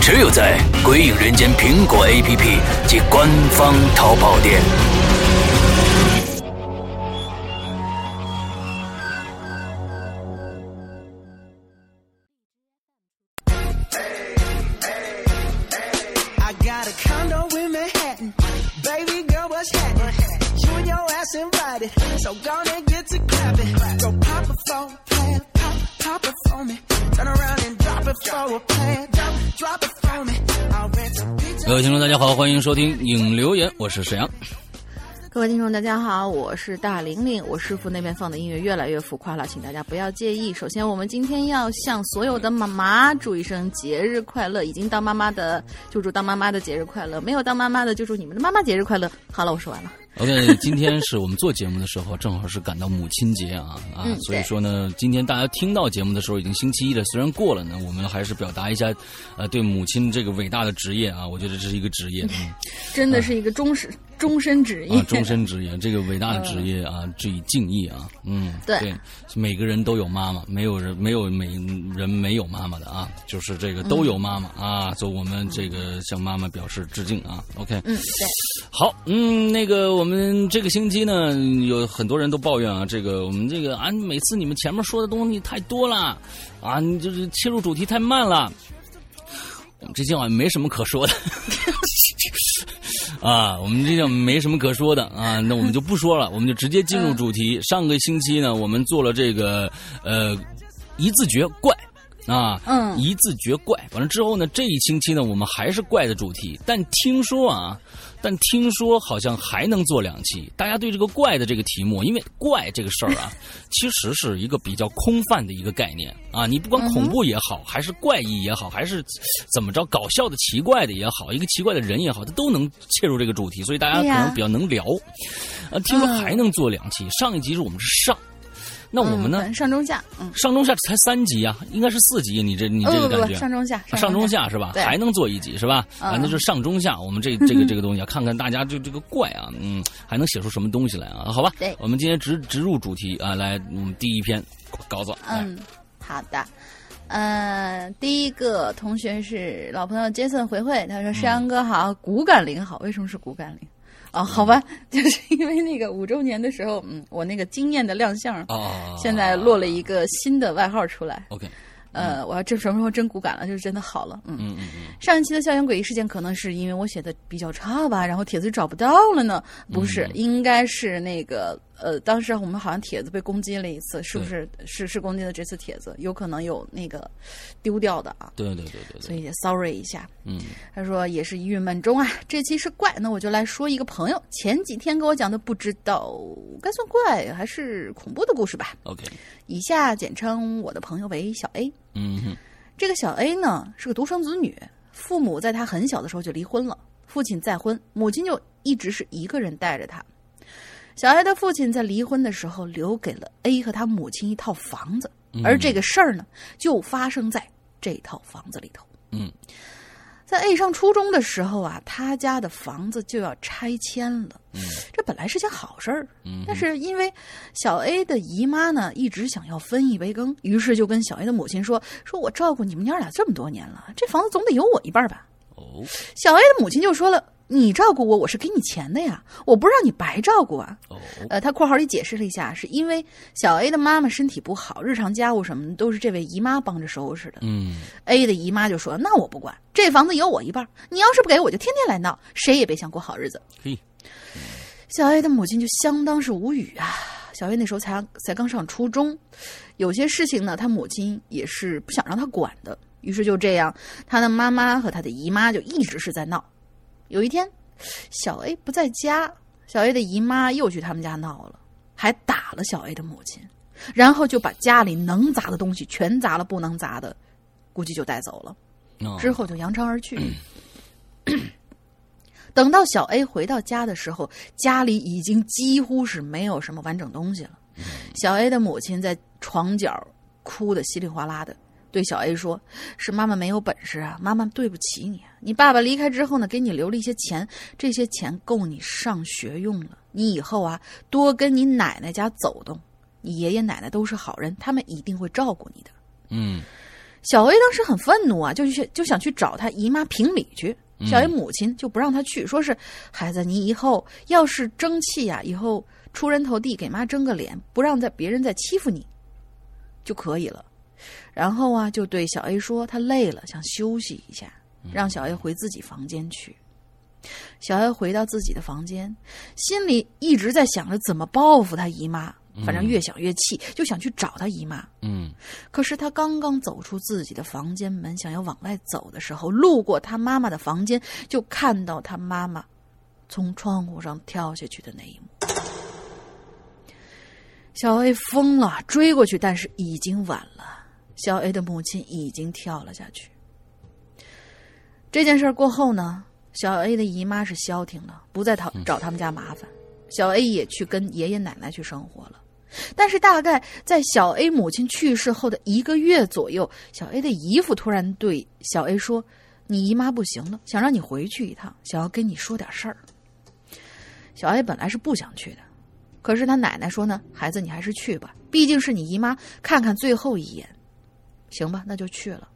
只有在《鬼影人间》苹果 APP 及官方淘宝店。听众，大家好，欢迎收听影留言，我是沈阳。各位听众，大家好，我是大玲玲。我师傅那边放的音乐越来越浮夸了，请大家不要介意。首先，我们今天要向所有的妈妈祝一声节日快乐。已经当妈妈的就祝当妈妈的节日快乐，没有当妈妈的就祝你们的妈妈节日快乐。好了，我说完了。OK，今天是我们做节目的时候，正好是赶到母亲节啊啊，嗯所以说呢，今天大家听到节目的时候已经星期一了，虽然过了呢，我们还是表达一下，呃，对母亲这个伟大的职业啊，我觉得这是一个职业，嗯。真的是一个终身终身职业。啊，终身职业，这个伟大的职业啊，致以敬意啊，嗯，对每个人都有妈妈，没有人没有每人没有妈妈的啊，就是这个都有妈妈啊，所以我们这个向妈妈表示致敬啊，OK，嗯，对，好，嗯，那个我们这个星期呢，有很多人都抱怨啊，这个我们这个啊，每次你们前面说的东西太多了，啊，你就是切入主题太慢了。我们这期好像没什么可说的，啊，我们这叫没什么可说的啊，那我们就不说了，我们就直接进入主题。上个星期呢，我们做了这个呃一字诀怪。啊，嗯一字诀怪。完了之后呢，这一星期呢，我们还是怪的主题，但听说啊，但听说好像还能做两期。大家对这个怪的这个题目，因为怪这个事儿啊，其实是一个比较空泛的一个概念啊。你不管恐怖也好，还是怪异也好，还是怎么着搞笑的、奇怪的也好，一个奇怪的人也好，它都能切入这个主题，所以大家可能比较能聊。啊，听说还能做两期，上一集是我们是上，那我们呢？嗯上中下，嗯，上中下才三集啊，应该是四集。你这你这个感觉，上中下，啊上中下是吧？还能做一集是吧？嗯啊，那就是上中下。我们这这个这个东西啊，看看大家就这个怪啊，嗯，还能写出什么东西来啊？好吧，对我们今天直直入主题啊，来，嗯，第一篇稿子，嗯，好的。嗯，第一个同学是老朋友 Jason 回回，他说：“山羊哥好，骨感灵好。”为什么是骨感灵？哦，好吧，就是因为那个五周年的时候，嗯，我那个惊艳的亮相，啊，现在落了一个新的外号出来。OK，呃，我要真什么时候真骨感了，就是真的好了。嗯，嗯嗯嗯，上一期的校园诡异事件可能是因为我写的比较差吧，然后帖子找不到了呢？不是，嗯应该是那个呃，当时我们好像帖子被攻击了一次，是不是？是是攻击的这次帖子，有可能有那个丢掉的啊，对对对对对，所以也 sorry 一下。嗯他说也是郁闷中啊，这期是怪，那我就来说一个朋友前几天给我讲的，不知道该算怪还是恐怖的故事吧。，OK，以下简称我的朋友为小 A。嗯哼，这个小 A 呢是个独生子女，父母在他很小的时候就离婚了，父亲再婚，母亲就一直是一个人带着他。小 A 的父亲在离婚的时候留给了 A 和他母亲一套房子，而这个事儿呢就发生在这套房子里头。嗯，在 A 上初中的时候啊，他家的房子就要拆迁了。嗯这本来是件好事儿，嗯但是因为小 A 的姨妈呢一直想要分一杯羹，于是就跟小 A 的母亲说：“说我照顾你们娘俩这么多年了，这房子总得有我一半吧。”哦，小 A 的母亲就说了：“你照顾我，我是给你钱的呀，我不让你白照顾啊。”哦，呃，他括号里解释了一下，是因为小 A 的妈妈身体不好，日常家务什么的都是这位姨妈帮着收拾的。嗯 A 的姨妈就说：“那我不管，这房子有我一半，你要是不给我，就天天来闹，谁也别想过好日子。嘿，”小 A 的母亲就相当是无语啊。小 A 那时候才才刚上初中，有些事情呢，他母亲也是不想让他管的。于是就这样，他的妈妈和他的姨妈就一直是在闹。有一天，小 A 不在家，小 A 的姨妈又去他们家闹了，还打了小 A 的母亲，然后就把家里能砸的东西全砸了，不能砸的估计就带走了。哦之后就扬长而去。等到小 A 回到家的时候，家里已经几乎是没有什么完整东西了。小 A 的母亲在床角哭得稀里哗啦的，对小 A 说：“是妈妈没有本事啊，妈妈对不起你啊。你爸爸离开之后呢，给你留了一些钱，这些钱够你上学用了。你以后啊，多跟你奶奶家走动，你爷爷奶奶都是好人，他们一定会照顾你的。”嗯小 A 当时很愤怒啊，就去就想去找他姨妈评理去。小 A 母亲就不让他去，说是孩子，你以后要是争气呀、以后出人头地，给妈争个脸，不让再别人再欺负你就可以了。然后啊，就对小 A 说，他累了，想休息一下，让小 A 回自己房间去。小 A 回到自己的房间，心里一直在想着怎么报复他姨妈，反正越想越气，就想去找他姨妈。嗯可是他刚刚走出自己的房间门，想要往外走的时候，路过他妈妈的房间，就看到他妈妈从窗户上跳下去的那一幕。小 A 疯了，追过去，但是已经晚了。小 A 的母亲已经跳了下去。这件事儿过后呢，小 A 的姨妈是消停了，不再讨找他们家麻烦。小 A 也去跟爷爷奶奶去生活了。但是大概在小 A 母亲去世后的一个月左右，小 A 的姨父突然对小 A 说：“你姨妈不行了，想让你回去一趟，想要跟你说点事儿。”小 A 本来是不想去的，可是他奶奶说呢：“孩子，你还是去吧，毕竟是你姨妈，看看最后一眼。”行吧，那就去了。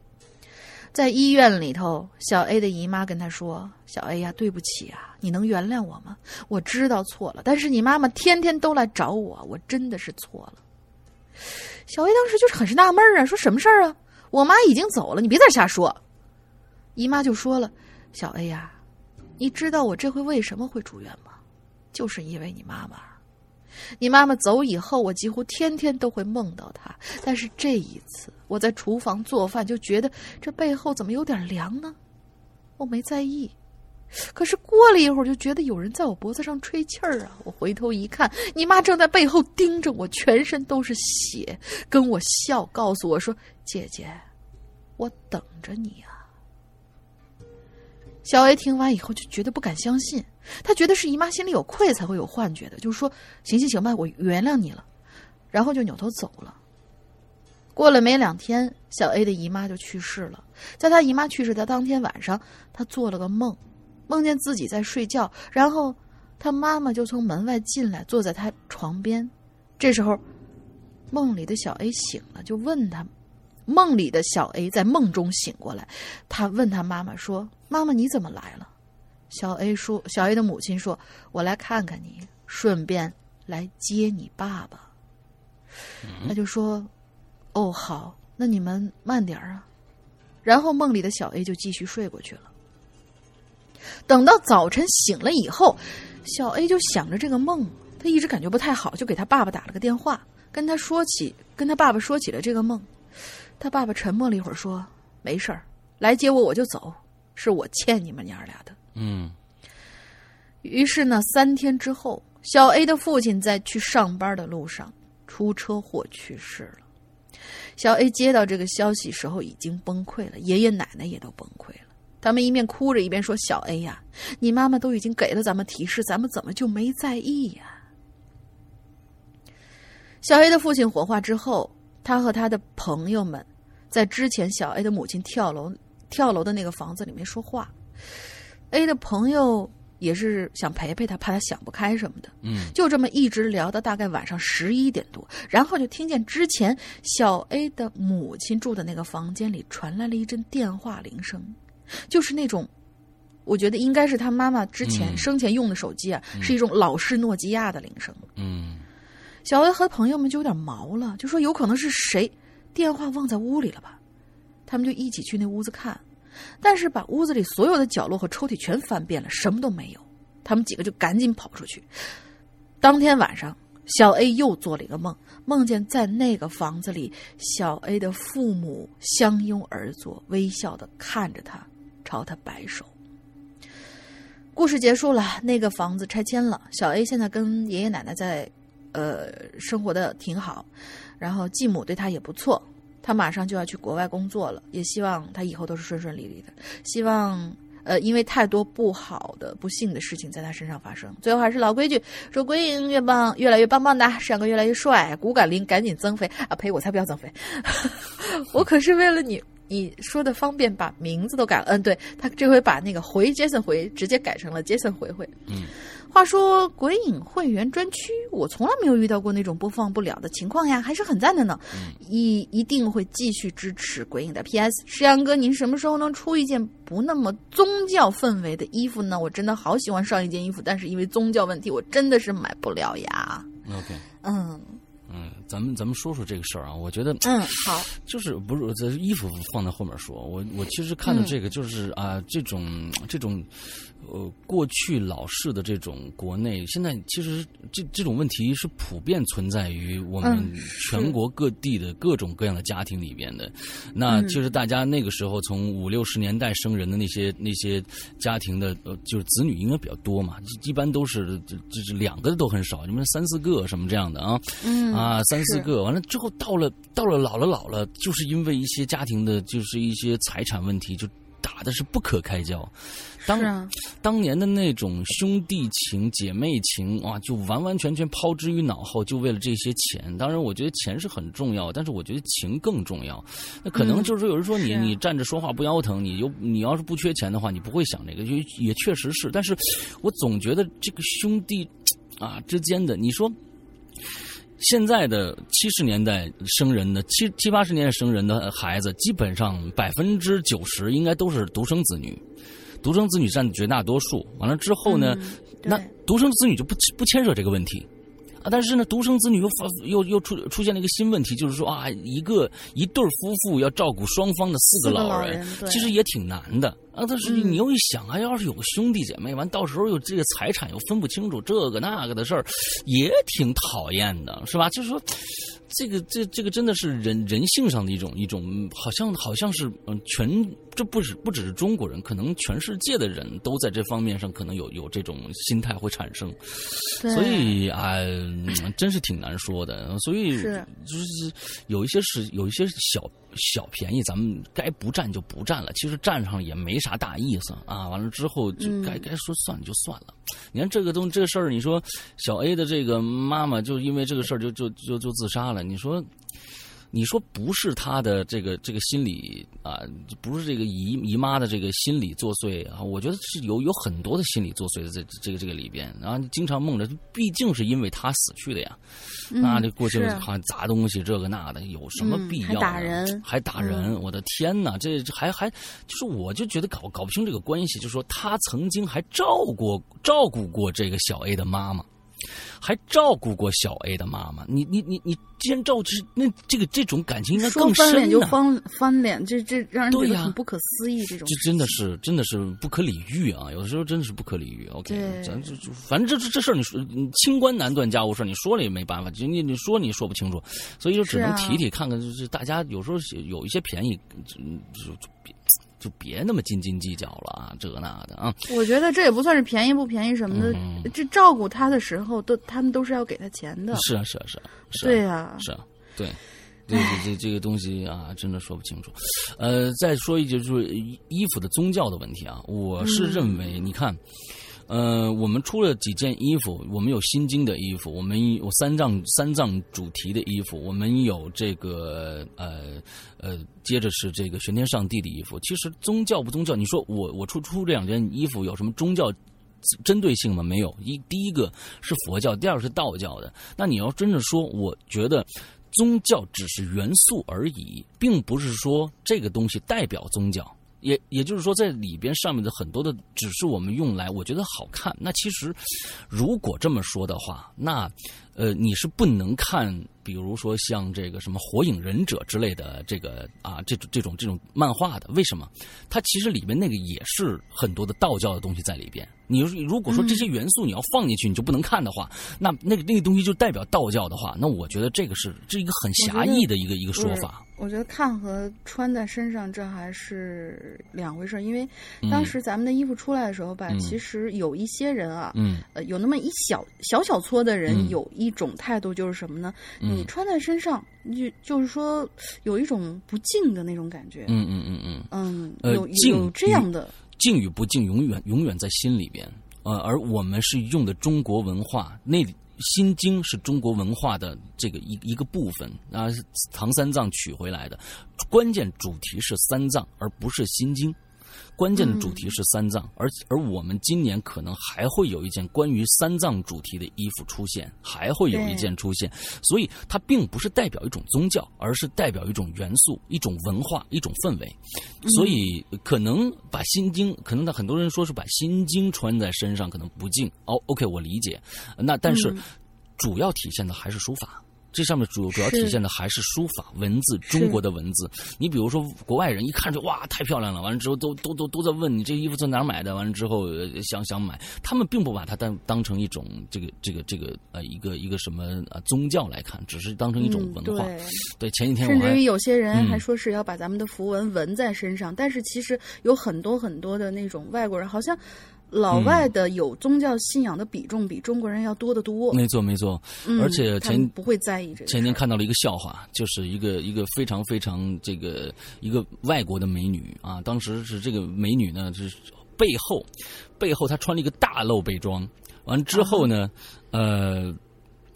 在医院里头，小 A 的姨妈跟他说：“小 A 呀，对不起啊，你能原谅我吗？我知道错了，但是你妈妈天天都来找我，我真的是错了。”小 A 当时就是很是纳闷啊，说什么事儿啊？我妈已经走了，你别在瞎说。姨妈就说了：“小 A 呀，你知道我这回为什么会住院吗？就是因为你妈妈。你妈妈走以后，我几乎天天都会梦到她。但是这一次，我在厨房做饭，就觉得这背后怎么有点凉呢？我没在意。可是过了一会儿，就觉得有人在我脖子上吹气儿啊！我回头一看，你妈正在背后盯着我，全身都是血，跟我笑，告诉我说：“姐姐，我等着你啊。”小 A 听完以后就觉得不敢相信，他觉得是姨妈心里有愧才会有幻觉的，就是说行行行吧，我原谅你了，然后就扭头走了。过了没两天，小 A 的姨妈就去世了。在她姨妈去世的当天晚上，她做了个梦，梦见自己在睡觉，然后她妈妈就从门外进来，坐在她床边。这时候，梦里的小 A 醒了，就问她。梦里的小 A 在梦中醒过来，他问他妈妈说：“妈妈，你怎么来了？”小 A 说：“小 A 的母亲说，我来看看你，顺便来接你爸爸。”他就说：“哦，好，那你们慢点儿啊。”然后梦里的小 A 就继续睡过去了。等到早晨醒了以后，小 A 就想着这个梦，他一直感觉不太好，就给他爸爸打了个电话，跟他说起，跟他爸爸说起了这个梦。他爸爸沉默了一会儿，说：“没事儿，来接我我就走，是我欠你们娘儿俩的。”嗯于是呢，三天之后，小 A 的父亲在去上班的路上出车祸去世了。小 A 接到这个消息时候已经崩溃了，爷爷奶奶也都崩溃了。他们一面哭着一边说：“小 A 呀，你妈妈都已经给了咱们提示，咱们怎么就没在意呀？”小 A 的父亲火化之后，他和他的朋友们在之前小 A 的母亲跳楼跳楼的那个房子里面说话。A 的朋友也是想陪陪他，怕他想不开什么的。嗯就这么一直聊到大概晚上十一点多，然后就听见之前小 A 的母亲住的那个房间里传来了一阵电话铃声，就是那种，我觉得应该是他妈妈之前嗯生前用的手机啊，是一种老式诺基亚的铃声。嗯小 A 和朋友们就有点毛了，就说有可能是谁电话忘在屋里了吧？他们就一起去那屋子看，但是把屋子里所有的角落和抽屉全翻遍了，什么都没有。他们几个就赶紧跑出去。当天晚上，小 A 又做了一个梦，梦见在那个房子里，小 A 的父母相拥而坐，微笑的看着他，朝他摆手。故事结束了，那个房子拆迁了。小 A 现在跟爷爷奶奶在，呃，生活的挺好，然后继母对他也不错。他马上就要去国外工作了，也希望他以后都是顺顺利利的。希望呃，因为太多不好的、不幸的事情在他身上发生。最后还是老规矩，说鬼影越棒，越来越棒棒的，上个越来越帅，骨感灵赶紧增肥啊！呸，我才不要增肥，我可是为了你。你说的方便，把名字都改了。嗯，对他这回把那个回杰森回直接改成了杰森回回。嗯，话说鬼影会员专区，我从来没有遇到过那种播放不了的情况呀，还是很赞的呢。一一定会继续支持鬼影的。P.S. 石阳哥，您什么时候能出一件不那么宗教氛围的衣服呢？我真的好喜欢上一件衣服，但是因为宗教问题，我真的是买不了呀。OK，嗯嗯，咱们咱们说说这个事儿啊，我觉得嗯，好，就是不是这衣服放在后面说，我我其实看到这个就是啊、这种这种呃过去老式的这种国内，现在其实这这种问题是普遍存在于我们嗯全国各地的各种各样的家庭里边的。那嗯其实大家那个时候从五六十年代生人的那些那些家庭的呃，就是子女应该比较多嘛，一一般都是就就是两个都很少，你们三四个什么这样的啊。嗯啊，三四个，完了之后到了到了老了老了，就是因为一些家庭的，就是一些财产问题，就打的是不可开交。当是啊，当年的那种兄弟情、姐妹情啊，就完完全全抛之于脑后，就为了这些钱。当然，我觉得钱是很重要，但是我觉得情更重要。那可能嗯就是说，有人说你、你站着说话不腰疼，你又你要是不缺钱的话，你不会想这个，就也确实是。但是我总觉得这个兄弟啊之间的，你说。现在的七十年代生人的七七八十年代生人的孩子，基本上百分之九十应该都是独生子女，独生子女占绝大多数。完了之后呢，嗯那独生子女就不不牵涉这个问题。啊，但是呢，独生子女又发又又出出现了一个新问题，就是说啊，一个一对夫妇要照顾双方的四个四个老人，其实也挺难的啊。但是嗯你又一想啊，要是有个兄弟姐妹，完到时候又这个财产又分不清楚，这个那个的事儿，也挺讨厌的，是吧？就是说，这个这这个真的是人人性上的一种一种，好像好像是嗯，全这不止不只是中国人，可能全世界的人都在这方面上可能有有这种心态会产生。对所以啊、嗯真是挺难说的。所以是就是有一些是有一些小小便宜，咱们该不占就不占了。其实占上也没啥大意思啊。完了之后就嗯该、该说算了就算了。你看这个东这个事儿，你说小 A 的这个妈妈就因为这个事儿就就就就自杀了，你说。你说不是他的这个这个心理啊，不是这个姨姨妈的这个心理作祟啊，我觉得是有有很多的心理作祟在这这个这个里边，然后你经常梦着，毕竟是因为他死去的呀，那这过去是。好像砸东西这个那的，有什么嗯必要、还打人。还打人，我的天哪，这这还还就是我就觉得搞搞不清这个关系，就是说他曾经还照顾照顾过这个小 A 的妈妈。还照顾过小 A 的妈妈，你你你你，既然照顾，那这个这种感情应该更说翻脸深呢、就翻翻脸，这这让人觉得很不可思议。这种这真的是真的是不可理喻啊！有的时候真的是不可理喻。OK，咱就就反正这这这事儿，你说清官难断家务事，你说了也没办法，就你你说你说不清楚，所以就只能提提看看，就是大家有时候有一些便宜，就就就别就别那么斤斤计较了啊，这那的啊。我觉得这也不算是便宜不便宜什么的，嗯这照顾他的时候都他们都是要给他钱的。是啊是啊是啊是啊。对呀、是啊，对，这这这这个东西啊，真的说不清楚。呃，再说一句，就是衣服的宗教的问题啊，我是认为，你看。呃，我们出了几件衣服，我们有心经的衣服，我们有三藏三藏主题的衣服，我们有这个呃呃，接着是这个玄天上帝的衣服。其实宗教不宗教，你说我我出出这两件衣服有什么宗教针对性吗？没有。一第一个是佛教，第二个是道教的。那你要真的说，我觉得宗教只是元素而已，并不是说这个东西代表宗教。也也就是说，在里边上面的很多的，只是我们用来我觉得好看。那其实，如果这么说的话，那呃，你是不能看，比如说像这个什么《火影忍者》之类的这个啊，这种这种这种漫画的。为什么？它其实里面那个也是很多的道教的东西在里边。你如果说这些元素你要放进去，你就不能看的话，那那个那个东西就代表道教的话，那我觉得这个是这一个很狭义的一个一个说法。我觉得看和穿在身上这还是两回事，因为嗯当时咱们的衣服出来的时候吧，嗯其实有一些人啊，嗯呃，有那么一小小小撮的人嗯有一种态度，就是什么呢？嗯你穿在身上，就就是说有一种不敬的那种感觉。嗯嗯嗯嗯。嗯，呃有敬有这样的，敬与不敬，永远永远在心里边。呃，而我们是用的中国文化，那《心经》是中国文化的这个一一个部分啊，唐三藏取回来的，关键主题是三藏，而不是《心经》。关键的主题是三藏，而而我们今年可能还会有一件关于三藏主题的衣服出现，还会有一件出现，所以它并不是代表一种宗教，而是代表一种元素、一种文化、一种氛围。所以可能把心经，可能很多人说是把心经穿在身上可能不敬。哦，OK，我理解。那但是主要体现的还是书法。这上面主主要体现的还是书法文字，中国的文字。你比如说，国外人一看就哇，太漂亮了。完了之后，都都都都在问你这衣服在哪儿买的。完了之后，想想买，他们并不把它当当成一种这个这个这个呃一个一个什么呃宗教来看，只是当成一种文化。对，前几天甚至于有些人还说是要把咱们的符文纹在身上，但是其实有很多很多的那种外国人好像。老外的有宗教信仰的比重比中国人要多得多。没错，没错。而且前不会在意这个。前天看到了一个笑话，就是一个一个非常非常这个一个外国的美女啊，当时是这个美女呢是背后背后她穿了一个大露背装，完之后呢，呃，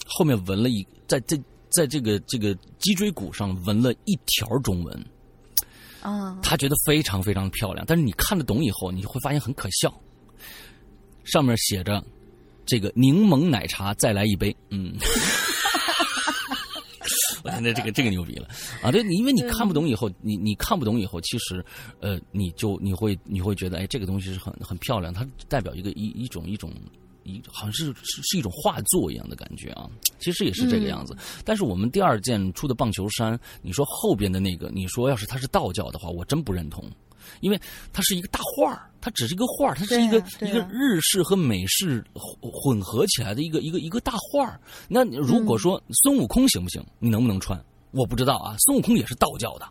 后面纹了一在这在这个这个脊椎骨上纹了一条中文。啊。她觉得非常非常漂亮，但是你看得懂以后，你就会发现很可笑。上面写着：“这个柠檬奶茶再来一杯。”嗯，我现在这个这个牛逼了啊！对，因为你看不懂以后，你你看不懂以后，其实呃，你就你会你会觉得，哎，这个东西是很很漂亮，它代表一个一一种一种一好像是是是一种画作一样的感觉啊。其实也是这个样子。但是我们第二件出的棒球衫，你说后边的那个，你说要是它是道教的话，我真不认同。因为它是一个大画儿，它只是一个画儿，它是一个一个日式和美式混合起来的一个一个一个大画儿。那如果说孙悟空行不行？你能不能穿？我不知道啊。孙悟空也是道教的。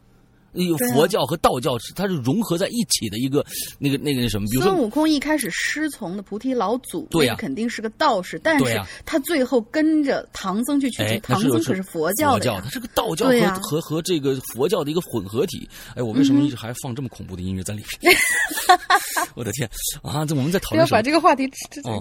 有佛教和道教是它是融合在一起的一个那个那个什么，比如说孙悟空一开始师从的菩提老祖，对呀，肯定是个道士，但是他最后跟着唐僧去取经，唐僧可是佛教的，他是个道教和和和这个佛教的一个混合体。哎，我为什么一直还放这么恐怖的音乐在里面？我的天啊！这我们在讨论不要把这个话题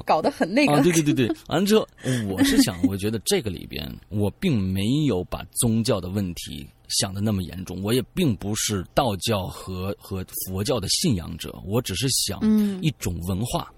搞得很那个。对对对对，完了之后，我是想，我觉得这个里边我并没有把宗教的问题。想的那么严重，我也并不是道教和和佛教的信仰者，我只是想一种文化。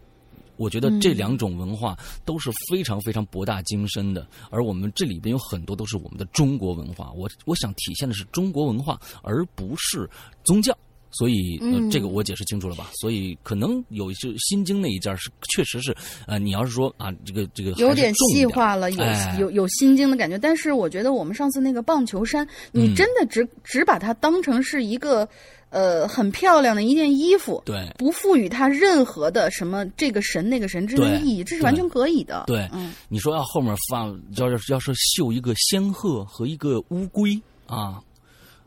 我觉得这两种文化都是非常非常博大精深的，而我们这里边有很多都是我们的中国文化。我我想体现的是中国文化，而不是宗教。所以，这个我解释清楚了吧？所以可能有一些《心经》那一件是，确实是，呃，你要是说啊，这个这个有点细化了，有有有《心经》的感觉。但是我觉得我们上次那个棒球衫，你真的只只把它当成是一个呃很漂亮的一件衣服，对，不赋予它任何的什么这个神那个神之类的意义，这是完全可以的。对，嗯，你说要后面放，要是要是绣一个仙鹤和一个乌龟啊。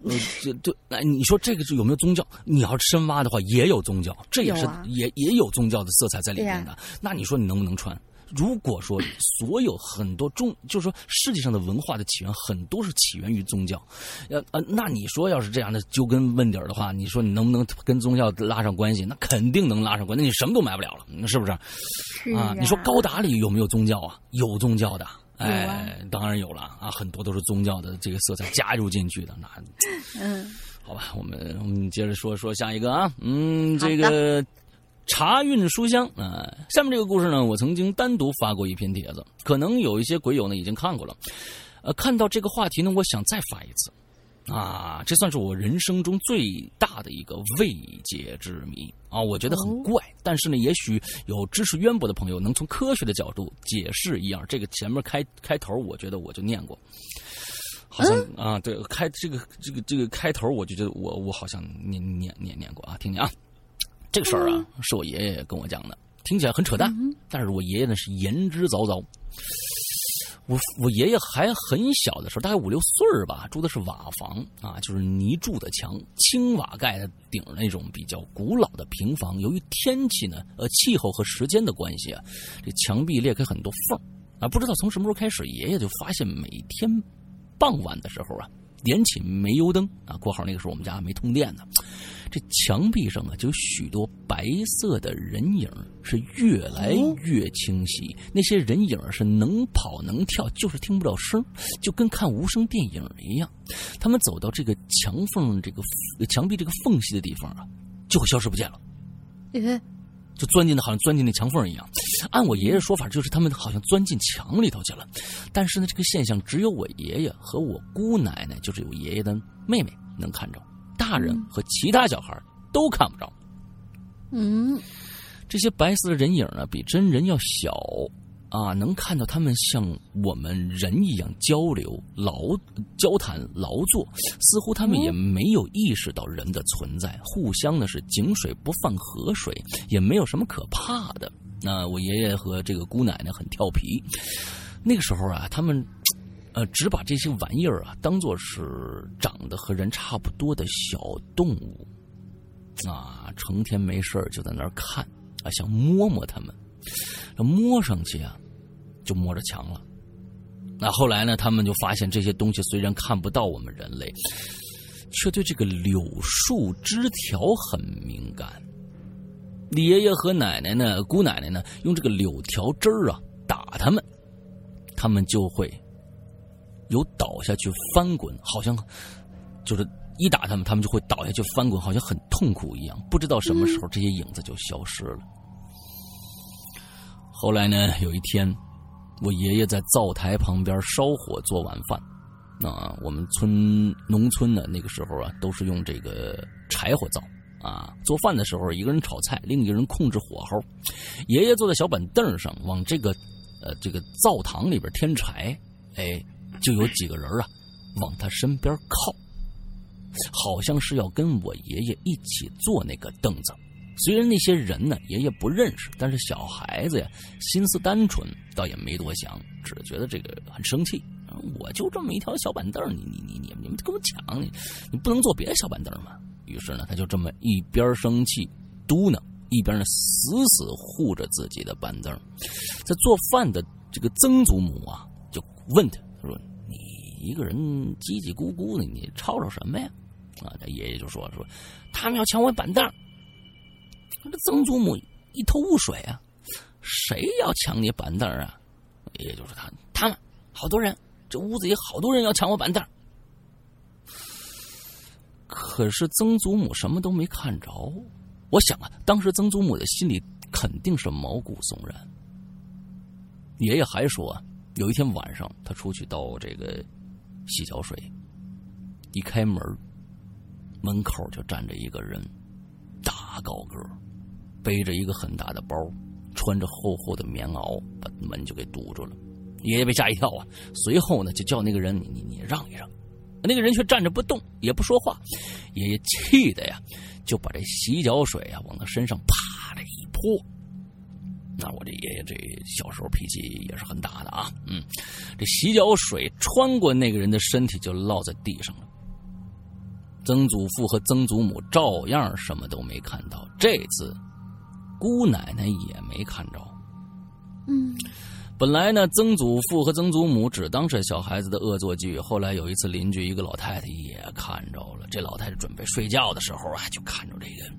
呃，这对，哎，你说这个是有没有宗教？你要深挖的话，也有宗教，这也是也也有宗教的色彩在里面的。那你说你能不能穿？如果说所有很多中，就是说世界上的文化的起源很多是起源于宗教，呃呃，那你说要是这样的究根问底儿的话，你说你能不能跟宗教拉上关系？那肯定能拉上关系，那你什么都买不了了，是不是？啊，你说高达里有没有宗教啊？有宗教的。哎，当然有了啊，很多都是宗教的这个色彩加入进去的。那，嗯，好吧，我们我们接着说说下一个啊，嗯，这个茶韵书香啊，下面这个故事呢，我曾经单独发过一篇帖子，可能有一些鬼友呢已经看过了，呃，看到这个话题呢，我想再发一次。啊，这算是我人生中最大的一个未解之谜啊！我觉得很怪，但是呢，也许有知识渊博的朋友能从科学的角度解释一样。这个前面开开头，我觉得我就念过，好像啊，对，开这个这个这个开头，我就觉得我我好像念念念念过啊，听听啊，这个事儿啊，是我爷爷跟我讲的，听起来很扯淡，但是我爷爷呢是言之凿凿。我我爷爷还很小的时候，大概五六岁吧，住的是瓦房啊，就是泥筑的墙、青瓦盖的顶那种比较古老的平房。由于天气呢，呃，气候和时间的关系啊，这墙壁裂开很多缝啊。不知道从什么时候开始，爷爷就发现每天傍晚的时候啊，点起煤油灯啊（括号那个时候我们家没通电呢），这墙壁上啊就有许多白色的人影，是越来越清晰。那些人影是能跑能跳，就是听不到声，就跟看无声电影一样。他们走到这个墙缝、这个墙壁这个缝隙的地方啊，就会消失不见了。诶，就钻进的，好像钻进那墙缝一样。按我爷爷说法，就是他们好像钻进墙里头去了。但是呢，这个现象只有我爷爷和我姑奶奶，就是我爷爷的妹妹能看着，大人和其他小孩都看不着。嗯，这些白色的人影呢，比真人要小啊，能看到他们像我们人一样交流、劳交谈、劳作，似乎他们也没有意识到人的存在，互相呢是井水不犯河水，也没有什么可怕的。那我爷爷和这个姑奶奶很调皮，那个时候啊，他们。呃，只把这些玩意儿啊当做是长得和人差不多的小动物，啊，成天没事就在那儿看，啊，想摸摸它们，摸上去啊，就摸着墙了。那后来呢，他们就发现这些东西虽然看不到我们人类，却对这个柳树枝条很敏感。李爷爷和奶奶呢，姑奶奶呢，用这个柳条枝儿啊打他们，他们就会。有倒下去翻滚，好像就是一打他们，他们就会倒下去翻滚，好像很痛苦一样。不知道什么时候这些影子就消失了。后来呢，有一天，我爷爷在灶台旁边烧火做晚饭。啊，我们村农村呢，那个时候啊，都是用这个柴火灶啊。做饭的时候，一个人炒菜，另一个人控制火候。爷爷坐在小板凳上，往这个呃这个灶堂里边添柴，哎。就有几个人啊，往他身边靠，好像是要跟我爷爷一起坐那个凳子。虽然那些人呢，爷爷不认识，但是小孩子呀，心思单纯，倒也没多想，只觉得这个很生气。我就这么一条小板凳，你你你你你们跟我抢，你你不能坐别的小板凳吗？于是呢，他就这么一边生气嘟囔，一边呢死死护着自己的板凳。在做饭的这个曾祖母啊，就问他说。一个人叽叽咕咕的，你吵吵什么呀？啊，这爷爷就说说，他们要抢我板凳。这曾祖母一头雾水啊，谁要抢你板凳啊？爷爷就说他他们好多人，这屋子里好多人要抢我板凳。可是曾祖母什么都没看着。我想啊，当时曾祖母的心里肯定是毛骨悚然。爷爷还说啊，有一天晚上他出去到这个。洗脚水，一开门，门口就站着一个人，大高个，背着一个很大的包，穿着厚厚的棉袄，把门就给堵住了。爷爷被吓一跳啊！随后呢，就叫那个人：“你你你让一让。”那个人却站着不动，也不说话。爷爷气的呀，就把这洗脚水啊往他身上啪的一泼。那我这爷爷这小时候脾气也是很大的啊，嗯，这洗脚水穿过那个人的身体就落在地上了。曾祖父和曾祖母照样什么都没看到，这次姑奶奶也没看着。嗯，本来呢，曾祖父和曾祖母只当是小孩子的恶作剧，后来有一次邻居一个老太太也看着了，这老太太准备睡觉的时候啊，就看着这个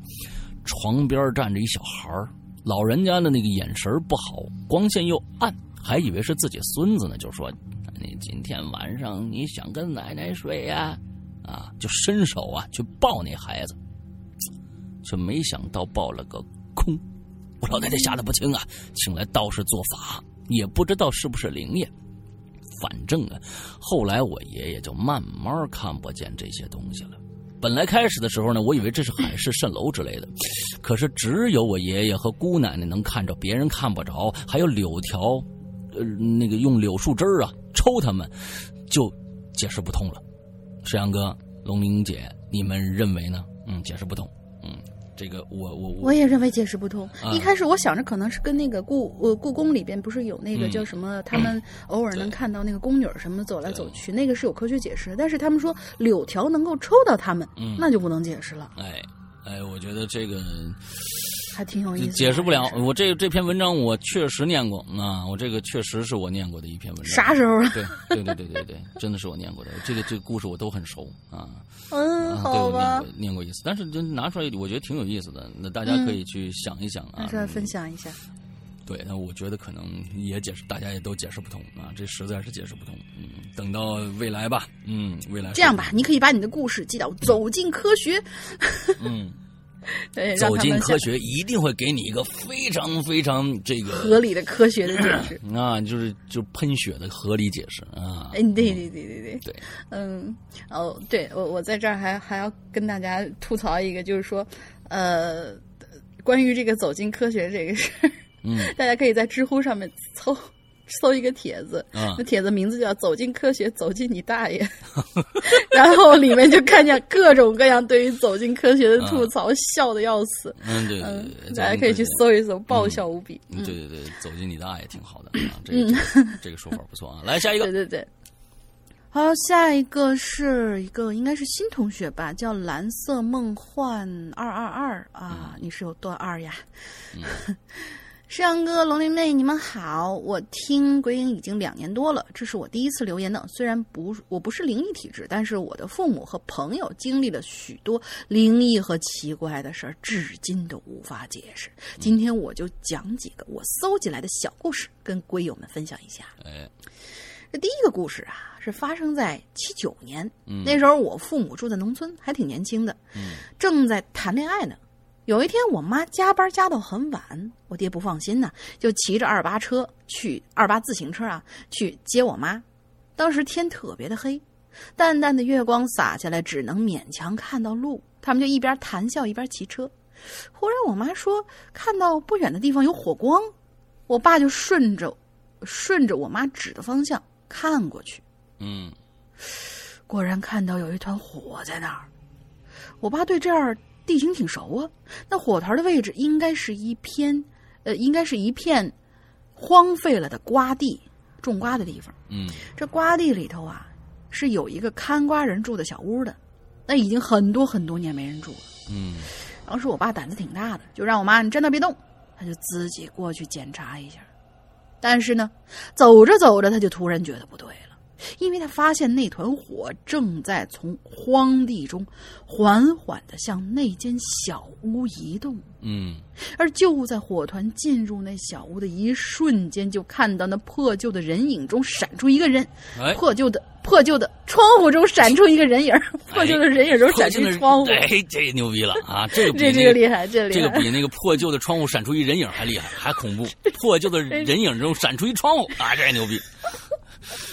床边站着一小孩儿。老人家的那个眼神不好，光线又暗，还以为是自己孙子呢，就说：“你今天晚上你想跟奶奶睡呀？”啊，就伸手啊去抱那孩子，却没想到抱了个空。我老太太吓得不轻啊，请来道士做法，也不知道是不是灵验。反正啊，后来我爷爷就慢慢看不见这些东西了。本来开始的时候呢，我以为这是海市蜃楼之类的，可是只有我爷爷和姑奶奶能看着，别人看不着。还有柳条，呃，那个用柳树枝啊抽他们，就解释不通了。沈阳哥、龙玲姐，你们认为呢？嗯，解释不通。这个我我我也认为解释不通。一开始我想着可能是跟那个故呃故宫里边不是有那个叫什么，他们 偶尔能看到那个宫女什么走来走去，那个是有科学解释。但是他们说柳条能够抽到他们，那就不能解释了。哎哎，我觉得这个还挺有意思。解释不了。我这这篇文章我确实念过啊，我这个确实是我念过的一篇文章。啥时候啊？对对对对对对，真的是我念过的。这个这个故事我都很熟啊。嗯，啊，对我念过，念过一次，但是就拿出来，我觉得挺有意思的。那大家可以去想一想啊拿。出来分享一下。对，那我觉得可能也解释，大家也都解释不通啊，这实在是解释不通。嗯，等到未来吧，嗯，未来这样吧，你可以把你的故事寄到《走进科学》，嗯，对，走进科学一定会给你一个非常非常这个合理的科学的解释。啊，就是就喷血的合理解释啊。哎，对对对对对，对，嗯，哦，对我我在这儿还还要跟大家吐槽一个，就是说，呃，关于这个走进科学这个事儿，嗯 大家可以在知乎上面 搜搜一个帖子，嗯那帖子名字叫“走进科学，走进你大爷”，然后里面就看见各种各样对于走进科学的吐槽，笑的要死。嗯，对对嗯对，，大家可以去搜一搜，爆笑无比。嗯。对对对，走进你大爷挺好的啊，这个这个这个说法不错啊。来下一个对，对对。好，下一个是一个应该是新同学吧，叫蓝色梦幻二二二啊，你是有多二呀？世 阳哥、龙鳞妹，你们好！我听鬼影已经两年多了，这是我第一次留言呢。虽然不我不是灵异体质，但是我的父母和朋友经历了许多灵异和奇怪的事儿，至今都无法解释。今天我就讲几个我搜集来的小故事，跟鬼友们分享一下。哎，这第一个故事啊，是发生在七九年，嗯那时候我父母住在农村，还挺年轻的，嗯正在谈恋爱呢。有一天，我妈加班加到很晚，我爹不放心呢，就骑着二八车去二八自行车啊去接我妈。当时天特别的黑，淡淡的月光洒下来，只能勉强看到路。他们就一边谈笑一边骑车。忽然，我妈说看到不远的地方有火光，我爸就顺着顺着我妈指的方向看过去，嗯果然看到有一团火在那儿。我爸对这儿地形挺熟啊，那火团的位置应该是一片，呃，应该是一片荒废了的瓜地，种瓜的地方。嗯这瓜地里头啊，是有一个看瓜人住的小屋的，那已经很多很多年没人住了。嗯当时我爸胆子挺大的，就让我妈你站那别动，他就自己过去检查一下。但是呢，走着走着他就突然觉得不对了，因为他发现那团火正在从荒地中缓缓的向那间小屋移动。嗯而就在火团进入那小屋的一瞬间，就看到那破旧的人影中闪出一个人，哎破旧的破旧的窗户中闪出一个人影儿，破旧的人影中闪出一窗户。哎，这牛逼了啊！这这这个厉害，这个。这个比那个破旧的窗户闪出一人影还厉害，还恐怖。破旧的人影中闪出一窗户啊，这还牛逼！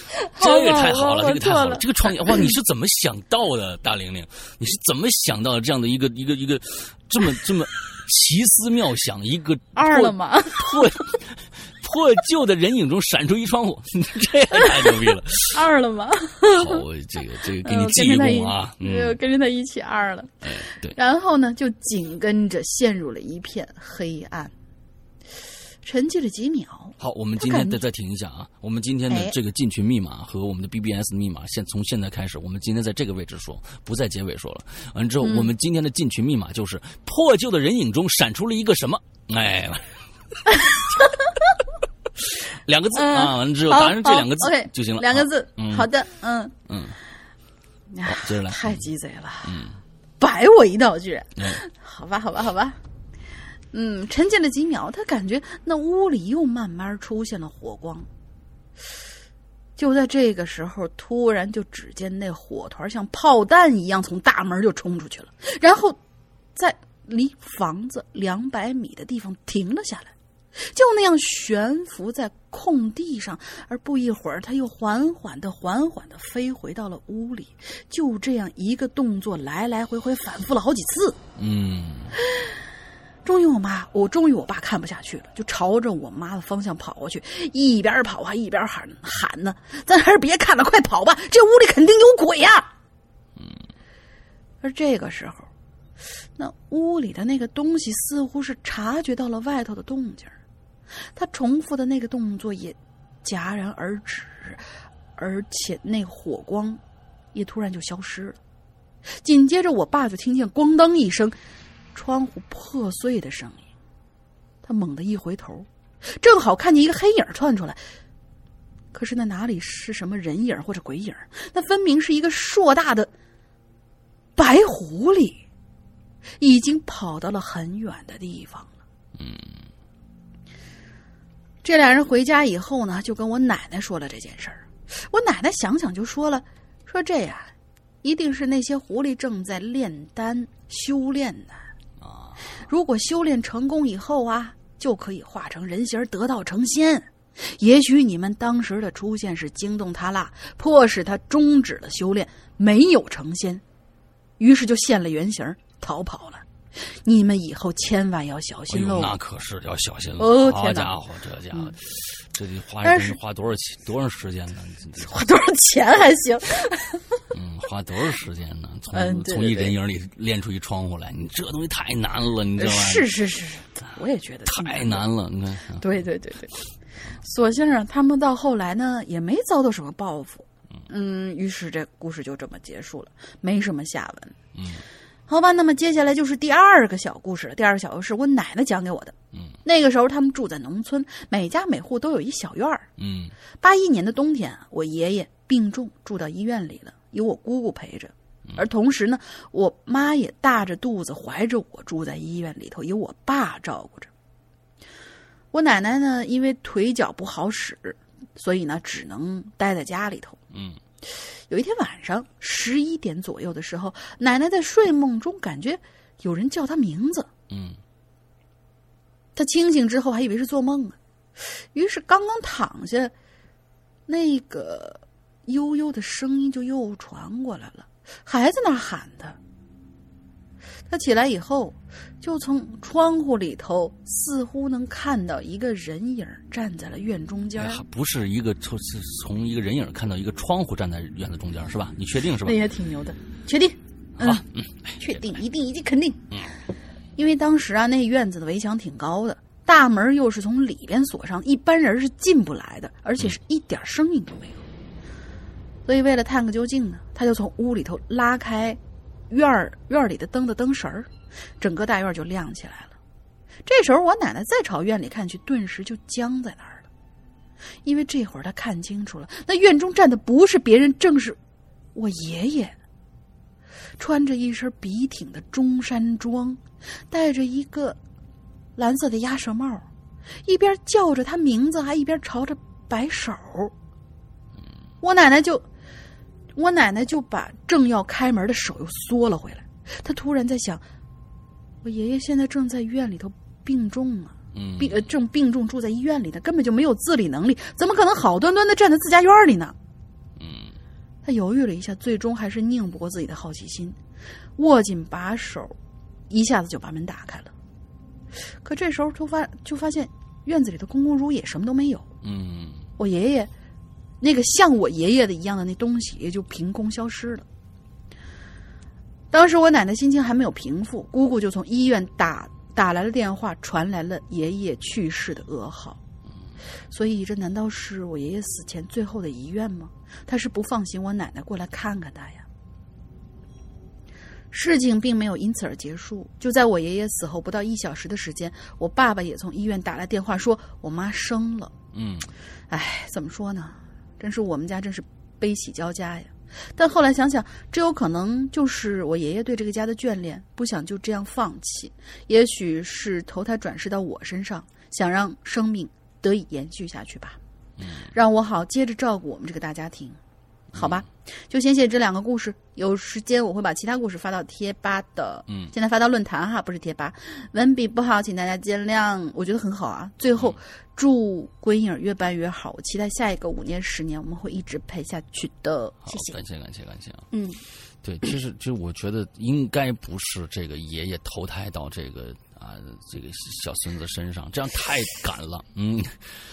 这个太好了，这个太好了，这个创意哇！你是怎么想到的，大玲玲？你是怎么想到这样的一个一个一个这么这么奇思妙想一个二了吗？破 破旧的人影中闪出一窗户，这也太牛逼了！二了吗？好，这个这个给嗯你记一功啊，跟着他一起二了。哎，对，然后呢，就紧跟着陷入了一片黑暗，沉寂了几秒。好，我们今天再再停一下啊！我们今天的哎这个进群密码和我们的 BBS 密码，现从现在开始，我们今天在这个位置说，不在结尾说了。完之后，嗯我们今天的进群密码就是破旧的人影中闪出了一个什么？哎，两个字嗯啊！完之后好答上这两个字就行了。两个字。嗯好的，嗯，嗯，啊好，接着来。太鸡贼了，嗯摆我一道居然。嗯好吧，好吧，好吧。嗯，沉寂了几秒，他感觉那屋里又慢慢出现了火光。就在这个时候，突然就只见那火团像炮弹一样从大门就冲出去了，然后在离房子两百米的地方停了下来，就那样悬浮在空地上。而不一会儿，他又缓缓的、缓缓的飞回到了屋里。就这样一个动作来来回回反复了好几次。嗯终于，我妈，我终于我爸看不下去了，就朝着我妈的方向跑过去，一边跑啊一边喊喊呢：“咱还是别看了，快跑吧！这屋里肯定有鬼呀、嗯。而这个时候，那屋里的那个东西似乎是察觉到了外头的动静，他重复的那个动作也戛然而止，而且那火光也突然就消失了。紧接着，我爸就听见“咣当”一声。窗户破碎的声音，他猛地一回头，正好看见一个黑影窜出来。可是那哪里是什么人影或者鬼影？那分明是一个硕大的白狐狸，已经跑到了很远的地方了。嗯，这俩人回家以后呢，就跟我奶奶说了这件事儿。我奶奶想想就说了：“说这呀，一定是那些狐狸正在炼丹修炼呢。如果修炼成功以后啊，就可以化成人形，得道成仙。也许你们当时的出现是惊动他了，迫使他终止了修炼，没有成仙，于是就现了原形，逃跑了。你们以后千万要小心喽！那可是要小心了。哦，好家伙，这家伙，这得花花多少钱？多长时间呢？花多少钱还行？嗯，花多少时间呢？从从一人影里练出一窗户来，你这东西太难了，你知道吗？是是是，我也觉得太难了。你看，对对对对。索性啊，他们到后来呢，也没遭到什么报复。嗯，于是这故事就这么结束了，没什么下文。嗯。好吧，那么接下来就是第二个小故事了。第二个小故事，我奶奶讲给我的。嗯，那个时候他们住在农村，每家每户都有一小院儿。嗯，八一年的冬天，我爷爷病重，住到医院里了，有我姑姑陪着，而同时呢，我妈也大着肚子怀着我住在医院里头，有我爸照顾着。我奶奶呢，因为腿脚不好使，所以呢，只能待在家里头。嗯。有一天晚上十一点左右的时候，奶奶在睡梦中感觉有人叫她名字。嗯，她清醒之后还以为是做梦啊，于是刚刚躺下，那个悠悠的声音就又传过来了，还在那喊她。他起来以后，就从窗户里头似乎能看到一个人影站在了院中间。不是一个从是从一个人影看到一个窗户站在院子中间，是吧？你确定是吧？那也挺牛的，确定。好，嗯，确定，一定，一定，肯定。嗯，因为当时啊，那院子的围墙挺高的，大门又是从里边锁上，一般人是进不来的，而且是一点声音都没有。所以为了探个究竟呢，他就从屋里头拉开。院儿院里的灯的灯绳儿，整个大院就亮起来了。这时候我奶奶再朝院里看去，顿时就僵在那儿了，因为这会儿她看清楚了，那院中站的不是别人，正是我爷爷。穿着一身笔挺的中山装，戴着一个蓝色的鸭舌帽，一边叫着他名字，还一边朝着摆手。我奶奶就。我奶奶就把正要开门的手又缩了回来。她突然在想：我爷爷现在正在医院里头病重啊，病正病重住在医院里呢，根本就没有自理能力，怎么可能好端端的站在自家院里呢？嗯，他犹豫了一下，最终还是拧不过自己的好奇心，握紧把手，一下子就把门打开了。可这时候突发就发现院子里的空空如也，什么都没有。嗯，我爷爷。那个像我爷爷的一样的那东西也就凭空消失了。当时我奶奶心情还没有平复，姑姑就从医院打打来了电话，传来了爷爷去世的噩耗。所以这难道是我爷爷死前最后的遗愿吗？他是不放心我奶奶过来看看他呀。事情并没有因此而结束。就在我爷爷死后不到一小时的时间，我爸爸也从医院打来电话，说我妈生了。嗯，哎，怎么说呢？真是我们家真是悲喜交加呀！但后来想想，这有可能就是我爷爷对这个家的眷恋，不想就这样放弃。也许是投胎转世到我身上，想让生命得以延续下去吧，让我好接着照顾我们这个大家庭。好吧，就先写这两个故事。有时间我会把其他故事发到贴吧的。嗯，现在发到论坛哈，不是贴吧。文笔不好，请大家见谅。我觉得很好啊。最后，祝归影越办越好。我期待下一个五年、十年，我们会一直陪下去的。谢谢，感谢，感谢，感谢啊。嗯，对，其实，其实我觉得应该不是这个爷爷投胎到这个啊这个小孙子身上，这样太赶了。嗯，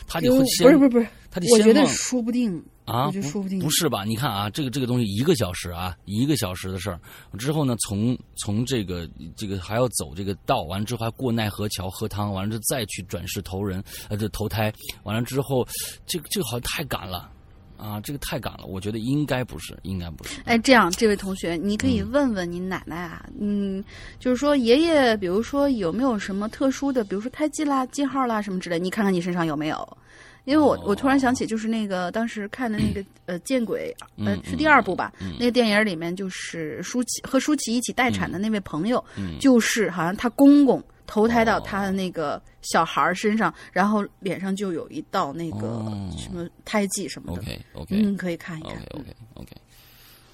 他得先不是不是不是，他得我觉得说不定。啊，说不定不是吧？你看啊，这个这个东西一个小时啊，一个小时的事儿之后呢，从从这个这个还要走这个道，完了之后还过奈何桥喝汤，完了之后再去转世投人，呃，这投胎，完了之后，这个这个好像太赶了，啊，这个太赶了，我觉得应该不是，应该不是。哎，这样，这位同学，你可以嗯问问你奶奶啊，嗯，就是说爷爷，比如说有没有什么特殊的，比如说胎记啦、记号啦什么之类，你看看你身上有没有？因为我我突然想起，就是那个当时看的那个 呃《见鬼》，呃嗯是第二部吧？嗯。那个电影里面就是舒淇和舒淇一起待产的那位朋友，嗯。就是好像她公公投胎到哦他的那个小孩儿身上，然后脸上就有一道那个哦。什么胎记什么的。OK OK 嗯，可以看一看。OK。OK OK，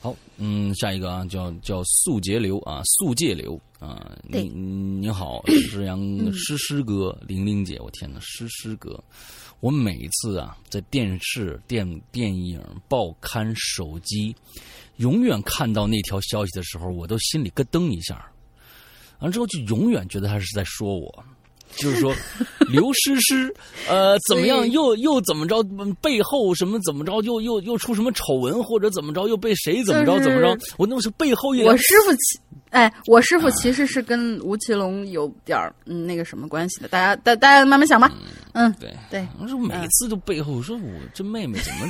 好，嗯，下一个啊，叫叫素节流啊，素界流啊，对。你你好，诗阳诗诗哥，玲玲姐，我天呐，诗诗哥，我每次啊，在电视、电电影、报刊、手机，永远看到那条消息的时候，我都心里咯噔一下，完了之后就永远觉得他是在说我。就是说，刘诗诗，呃，怎么样？又又怎么着？嗯背后什么怎么着？又又又出什么丑闻，或者怎么着？又被谁怎么着？就是怎么着？我那是背后一我师傅其，哎，我师傅其实是跟吴奇隆有点儿嗯那个什么关系的，大家大大家慢慢想吧。嗯，对对，我说每次都背后说，我这妹妹怎么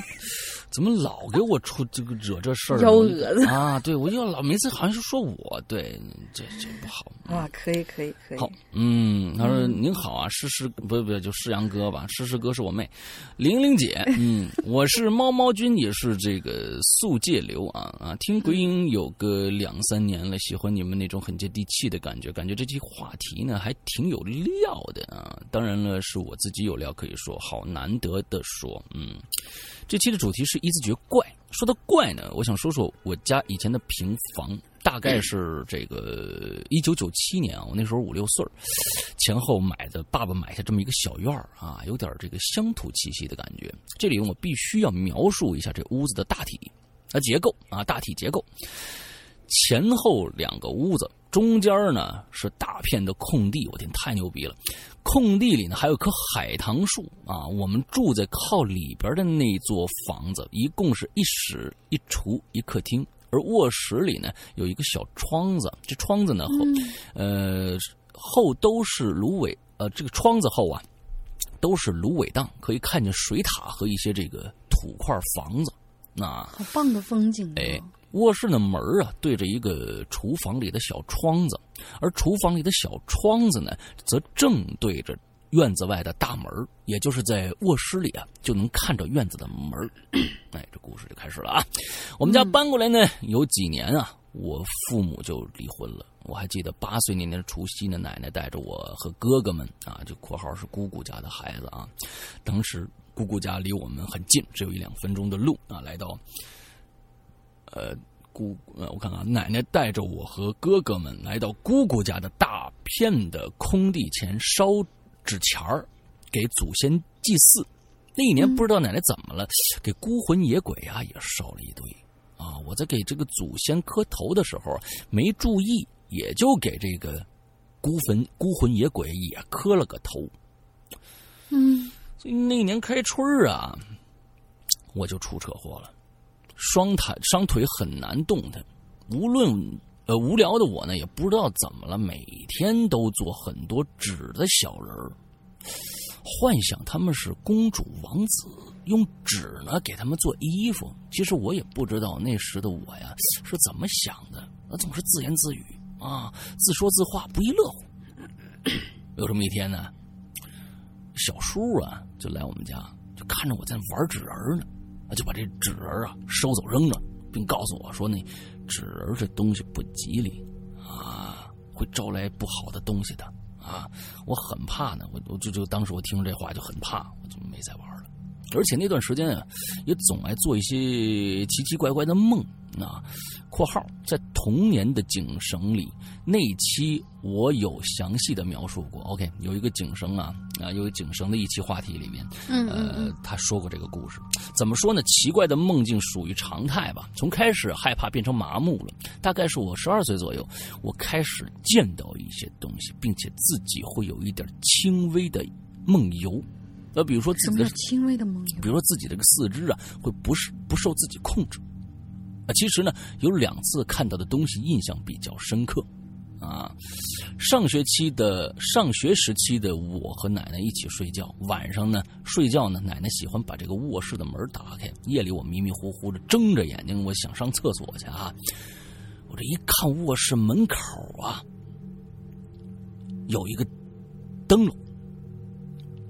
怎么老给我出这个惹这事儿呢？幺蛾子啊！对，我就老每次好像是说我，对，这这不好。啊，可以可以可以。好，嗯，他说您好啊，诗诗不不就诗阳哥吧，诗诗哥是我妹，玲玲姐，嗯，我是猫猫君，也是这个素界流啊啊，听鬼影有个两三年了，喜欢你们那种很接地气的感觉，感觉这期话题呢还挺有料的啊，当然了，是我自己有料可以说，好难得的说，嗯，这期的主题是一字诀怪，说到怪呢，我想说说我家以前的平房。大概是这个一九九七年啊，我那时候五六岁前后买的，爸爸买下这么一个小院儿啊，有点这个乡土气息的感觉。这里我必须要描述一下这屋子的大体啊结构啊大体结构。前后两个屋子，中间呢是大片的空地，我天，太牛逼了！空地里呢还有棵海棠树啊。我们住在靠里边的那座房子，一共是一室一厨一客厅。而卧室里呢有一个小窗子，这窗子呢后、呃后都是芦苇，呃这个窗子后啊都是芦苇荡，可以看见水塔和一些这个土块房子。那好棒的风景、哦！哎，卧室的门啊对着一个厨房里的小窗子，而厨房里的小窗子呢则正对着院子外的大门，也就是在卧室里啊就能看着院子的门。哎，这故事就开始了啊！我们家搬过来呢有几年啊，我父母就离婚了。我还记得八岁那年除夕呢，奶奶带着我和哥哥们啊，就括号是姑姑家的孩子啊，当时姑姑家离我们很近，只有一两分钟的路啊，来到呃姑呃，我看看啊，奶奶带着我和哥哥们来到姑姑家的大片的空地前烧纸钱儿，给祖先祭祀。那一年不知道奶奶怎么了，给孤魂野鬼啊也烧了一堆啊！我在给这个祖先磕头的时候没注意，也就给这个孤坟孤魂野鬼也磕了个头。嗯，所以那年开春儿啊，我就出车祸了，双腿双腿很难动弹，无论呃无聊的我呢，也不知道怎么了，每天都做很多纸的小人儿，幻想他们是公主王子，用纸呢给他们做衣服。其实我也不知道那时的我呀是怎么想的，我总是自言自语啊，自说自话，不亦乐乎。有这么一天呢，小叔啊就来我们家，就看着我在玩纸人呢，就把这纸人啊收走扔了，并告诉我说那纸人这东西不吉利啊，会招来不好的东西的啊。我很怕呢，我我就就当时我听这话就很怕，我就没再玩了。而且那段时间啊，也总爱做一些奇奇怪怪的梦啊。括号在童年的警绳里，那期我有详细的描述过。OK，有一个警绳啊啊，有警绳的一期话题里面，嗯呃，他说过这个故事。怎么说呢？奇怪的梦境属于常态吧。从开始害怕变成麻木了，大概是我十二岁左右，我开始见到一些东西，并且自己会有一点轻微的梦游。呃，比如说自己的什么叫轻微的梦游？比如说自己这个四肢啊，会不是不受自己控制。啊，其实呢，有两次看到的东西印象比较深刻，啊。上学期的上学时期的我和奶奶一起睡觉，晚上呢睡觉呢，奶奶喜欢把这个卧室的门打开。夜里我迷迷糊糊的睁着眼睛，我想上厕所去啊。我这一看卧室门口啊，有一个灯笼，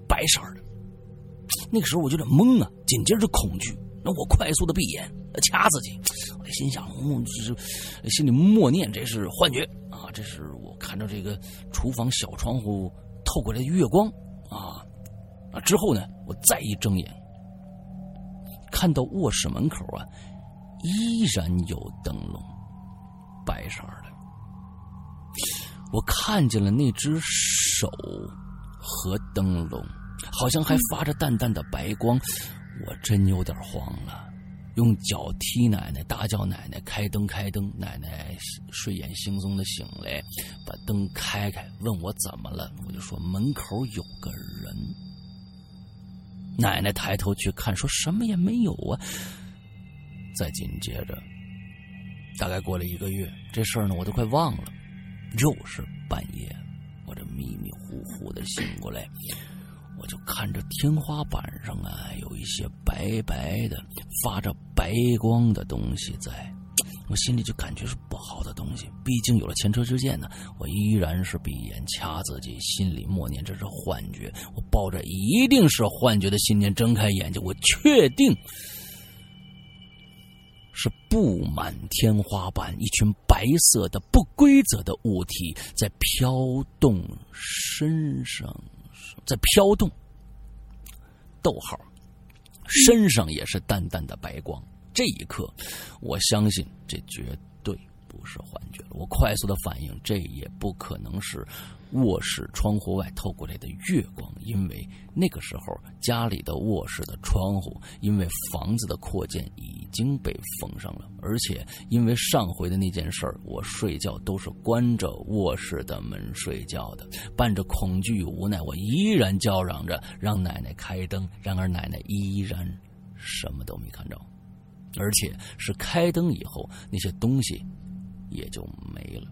白色的。那个时候我就有点懵啊，紧接着恐惧。那我快速的闭眼，掐自己。我心想，嗯，是心里默念，这是幻觉啊！这是我看着这个厨房小窗户透过来的月光啊啊！之后呢，我再一睁眼，看到卧室门口啊，依然有灯笼，白色的。我看见了那只手和灯笼，好像还发着淡淡的白光。我真有点慌了，用脚踢奶奶，大叫奶奶开灯开灯。奶奶睡眼惺忪的醒来，把灯开开，问我怎么了。我就说门口有个人。奶奶抬头去看，说什么也没有啊。再紧接着，大概过了一个月，这事儿呢我都快忘了。又是半夜，我这迷迷糊糊的醒过来。我就看着天花板上啊，有一些白白的、发着白光的东西在，我心里就感觉是不好的东西。毕竟有了前车之鉴呢，我依然是闭眼掐自己，心里默念这是幻觉。我抱着一定是幻觉的信念睁开眼睛，我确定是布满天花板一群白色的不规则的物体在飘动身上。在飘动，逗号，身上也是淡淡的白光。这一刻，我相信这绝不是幻觉了。我快速的反应，这也不可能是。卧室窗户外透过来的月光，因为那个时候家里的卧室的窗户因为房子的扩建已经被封上了，而且因为上回的那件事儿，我睡觉都是关着卧室的门睡觉的，伴着恐惧与无奈，我依然叫嚷着让奶奶开灯，然而奶奶依然什么都没看着，而且是开灯以后那些东西也就没了。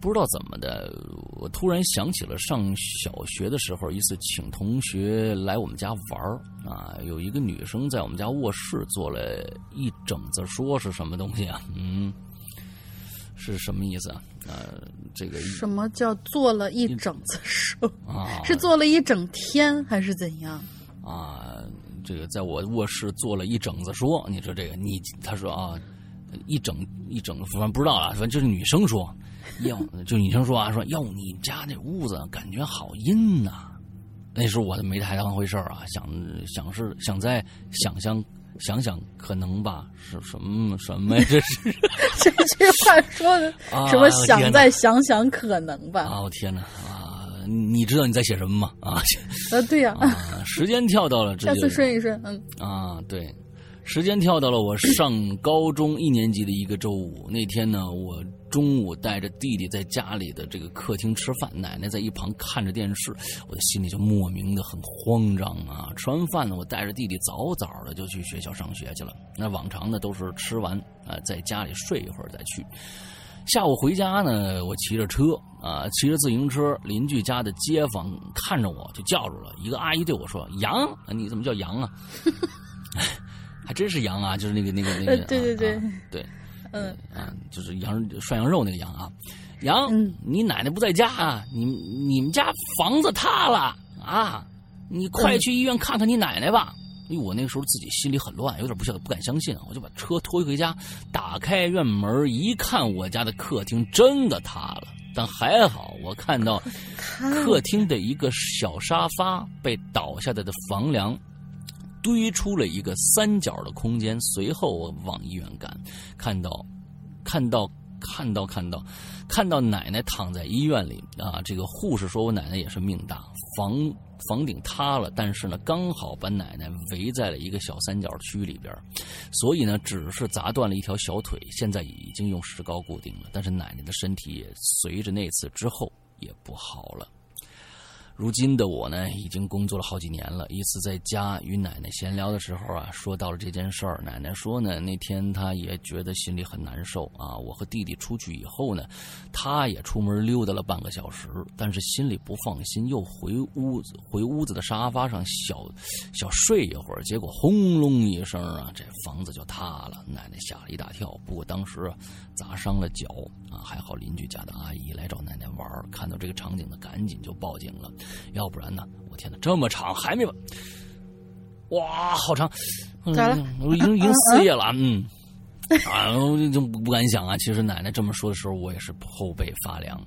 不知道怎么的，我突然想起了上小学的时候，一次请同学来我们家玩啊，有一个女生在我们家卧室做了一整子说是什么东西啊？嗯，是什么意思啊？呃，这个什么叫做了一整子说啊？是做了一整天还是怎样？啊，这个在我卧室做了一整子说，你说这个你他说啊，一整一整，反正不知道啊，反正就是女生说。哟，就女生说啊，说要，你家那屋子感觉好阴呐。那时候我都没太当回事啊，想想是想再想想想想可能吧，是什么什么呀？这是 这句话说的什么？想再想想可能吧？啊，我天哪！啊，你知道你在写什么吗？啊，啊，对呀。时间跳到了，下次顺一顺，嗯。啊，对。时间跳到了我上高中一年级的一个周五，那天呢，我中午带着弟弟在家里的这个客厅吃饭，奶奶在一旁看着电视，我的心里就莫名的很慌张啊。吃完饭呢，我带着弟弟早早的就去学校上学去了。那往常呢都是吃完啊，在家里睡一会儿再去。下午回家呢，我骑着车啊，骑着自行车，邻居家的街坊看着我就叫住了，一个阿姨对我说：“杨，你怎么叫杨啊？” 还真是羊啊，就是那个那个那个，对对对。对，嗯。啊，就是羊涮羊肉那个羊啊，羊，你奶奶不在家啊，你你们家房子塌了啊，你快去医院看看你奶奶吧。因为我那个时候自己心里很乱，有点不晓得不敢相信，我就把车拖回家，打开院门一看，我家的客厅真的塌了，但还好我看到 客厅的一个小沙发被倒下来的房梁。堆出了一个三角的空间。随后我往医院赶，看到，看到，看到，看到，看到奶奶躺在医院里啊！这个护士说我奶奶也是命大，房房顶塌了，但是呢，刚好把奶奶围在了一个小三角区里边，所以呢，只是砸断了一条小腿，现在已经用石膏固定了。但是奶奶的身体也随着那次之后也不好了。如今的我呢，已经工作了好几年了。一次在家与奶奶闲聊的时候啊，说到了这件事儿。奶奶说呢，那天她也觉得心里很难受啊。我和弟弟出去以后呢，她也出门溜达了半个小时，但是心里不放心，又回屋子回屋子的沙发上小小睡一会儿。结果轰隆一声啊，这房子就塌了。奶奶吓了一大跳，不过当时砸伤了脚啊，还好邻居家的阿姨来找奶奶玩，看到这个场景呢，赶紧就报警了。要不然呢？我天哪，这么长还没完！哇，好长！咋了？我已经已经四页了，嗯，啊，我就不敢想啊。其实奶奶这么说的时候，我也是后背发凉。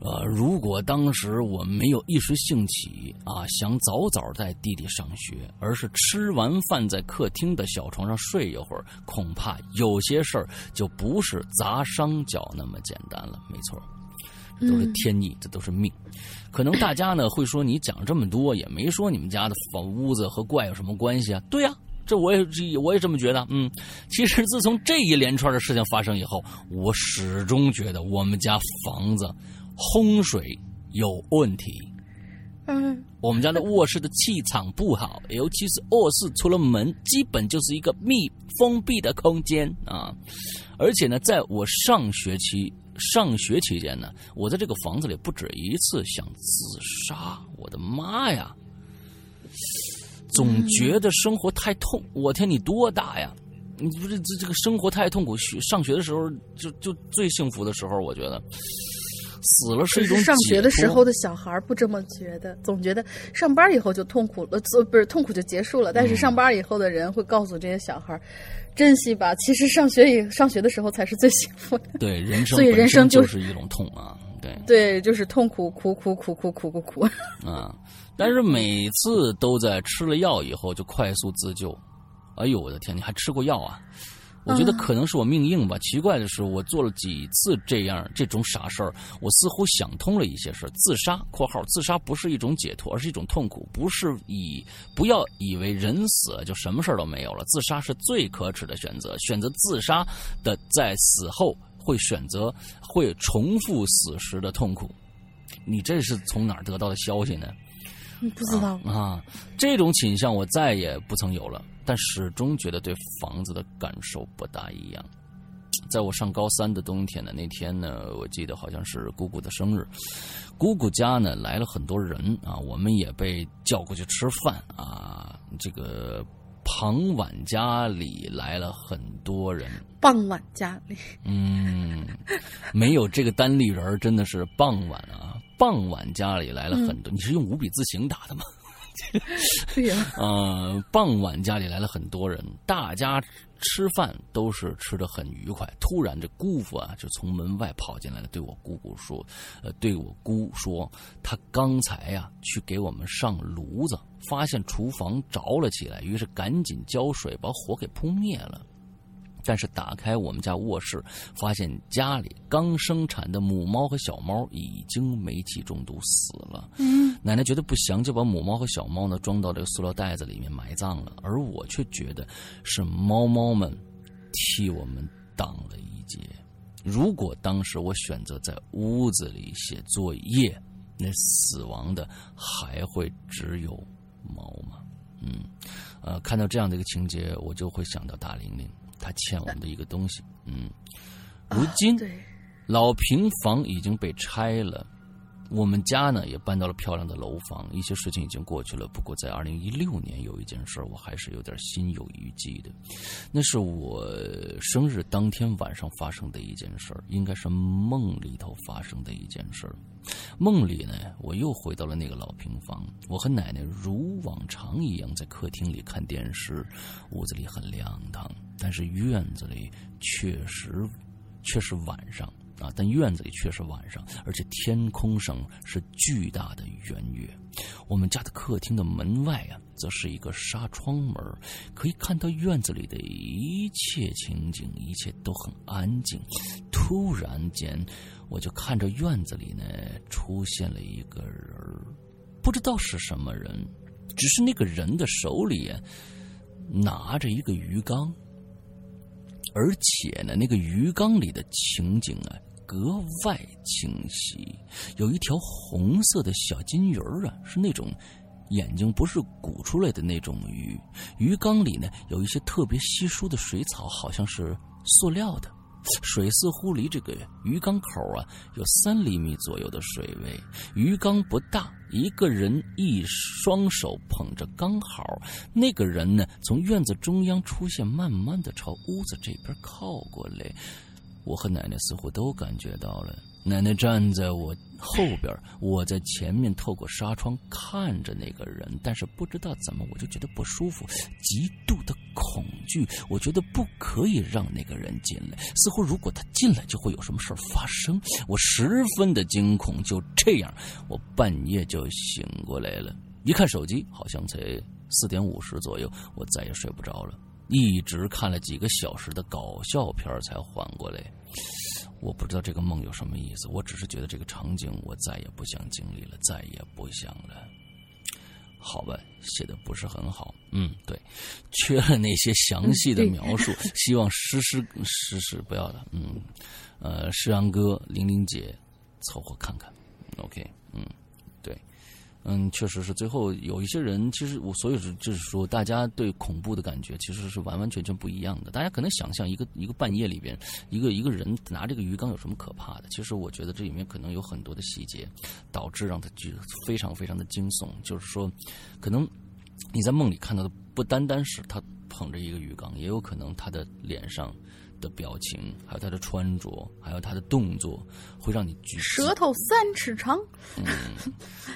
呃，如果当时我没有一时兴起啊，想早早带弟弟上学，而是吃完饭在客厅的小床上睡一会儿，恐怕有些事儿就不是砸伤脚那么简单了。没错。这都是天意，这都是命。可能大家呢会说，你讲这么多也没说你们家的房屋子和怪有什么关系啊？对呀，这我也我也这么觉得。嗯，其实自从这一连串的事情发生以后，我始终觉得我们家房子洪水有问题。嗯，我们家的卧室的气场不好，尤其是卧室出了门，基本就是一个密封闭的空间啊。而且呢，在我上学期。上学期间呢，我在这个房子里不止一次想自杀。我的妈呀！总觉得生活太痛。我天，你多大呀？你不是这这个生活太痛苦。学上学的时候就就最幸福的时候，我觉得死了是一种上学的时候的小孩不这么觉得，总觉得上班以后就痛苦了，不是痛苦就结束了。但是上班以后的人会告诉这些小孩。珍惜吧，其实上学以上学的时候才是最幸福的。对，人生所以人生就是一种痛啊，对对，就是痛苦，苦苦苦苦苦苦苦 啊！但是每次都在吃了药以后就快速自救。哎呦，我的天，你还吃过药啊？我觉得可能是我命硬吧。奇怪的是，我做了几次这样这种傻事儿，我似乎想通了一些事儿。自杀（括号自杀不是一种解脱，而是一种痛苦）。不是以不要以为人死了就什么事儿都没有了。自杀是最可耻的选择。选择自杀的，在死后会选择会重复死时的痛苦。你这是从哪儿得到的消息呢？不知道啊，这种倾向我再也不曾有了，但始终觉得对房子的感受不大一样。在我上高三的冬天呢，那天呢，我记得好像是姑姑的生日，姑姑家呢来了很多人啊，我们也被叫过去吃饭啊。这个傍晚家里来了很多人，傍晚家里，嗯，没有这个单立人真的是傍晚啊。傍晚家里来了很多，你是用五笔字形打的吗？对呀。呃，傍晚家里来了很多人，大家吃饭都是吃的很愉快。突然，这姑父啊就从门外跑进来了，对我姑姑说：“呃，对我姑说，他刚才呀去给我们上炉子，发现厨房着了起来，于是赶紧浇水把火给扑灭了。”但是打开我们家卧室，发现家里刚生产的母猫和小猫已经煤气中毒死了。嗯，奶奶觉得不祥，就把母猫和小猫呢装到这个塑料袋子里面埋葬了。而我却觉得是猫猫们替我们挡了一劫。如果当时我选择在屋子里写作业，那死亡的还会只有猫吗？嗯，呃，看到这样的一个情节，我就会想到大玲玲。他欠我们的一个东西，嗯，如今老平房已经被拆了，我们家呢也搬到了漂亮的楼房，一些事情已经过去了。不过在二零一六年有一件事我还是有点心有余悸的，那是我生日当天晚上发生的一件事应该是梦里头发生的一件事梦里呢，我又回到了那个老平房，我和奶奶如往常一样在客厅里看电视，屋子里很亮堂。但是院子里确实却是晚上但院子里却是晚上，而且天空上是巨大的圆月。我们家的客厅的门外啊，则是一个纱窗门，可以看到院子里的一切情景，一切都很安静。突然间，我就看着院子里呢出现了一个人不知道是什么人，只是那个人的手里拿着一个鱼缸。而且呢，那个鱼缸里的情景啊，格外清晰，有一条红色的小金鱼儿啊，是那种眼睛不是鼓出来的那种鱼。鱼缸里呢有一些特别稀疏的水草，好像是塑料的。水似乎离这个鱼缸口啊有三厘米左右的水位。鱼缸不大，一个人一双手捧着刚好。那个人呢，从院子中央出现，慢慢的朝屋子这边靠过来。我和奶奶似乎都感觉到了。奶奶站在我后边，我在前面，透过纱窗看着那个人，但是不知道怎么，我就觉得不舒服，极度的恐惧。我觉得不可以让那个人进来，似乎如果他进来，就会有什么事儿发生。我十分的惊恐。就这样，我半夜就醒过来了，一看手机，好像才四点五十左右，我再也睡不着了，一直看了几个小时的搞笑片才缓过来。我不知道这个梦有什么意思，我只是觉得这个场景我再也不想经历了，再也不想了。好吧，写的不是很好，嗯，对，缺了那些详细的描述，希望诗诗诗诗不要了，嗯，呃，诗阳哥、玲玲姐凑合看看，OK，嗯。嗯，确实是。最后有一些人，其实我所以是就是说，大家对恐怖的感觉其实是完完全全不一样的。大家可能想象一个一个半夜里边，一个一个人拿这个鱼缸有什么可怕的？其实我觉得这里面可能有很多的细节，导致让他觉得非常非常的惊悚。就是说，可能你在梦里看到的不单单是他捧着一个鱼缸，也有可能他的脸上。的表情，还有他的穿着，还有他的动作，会让你举舌头三尺长。嗯，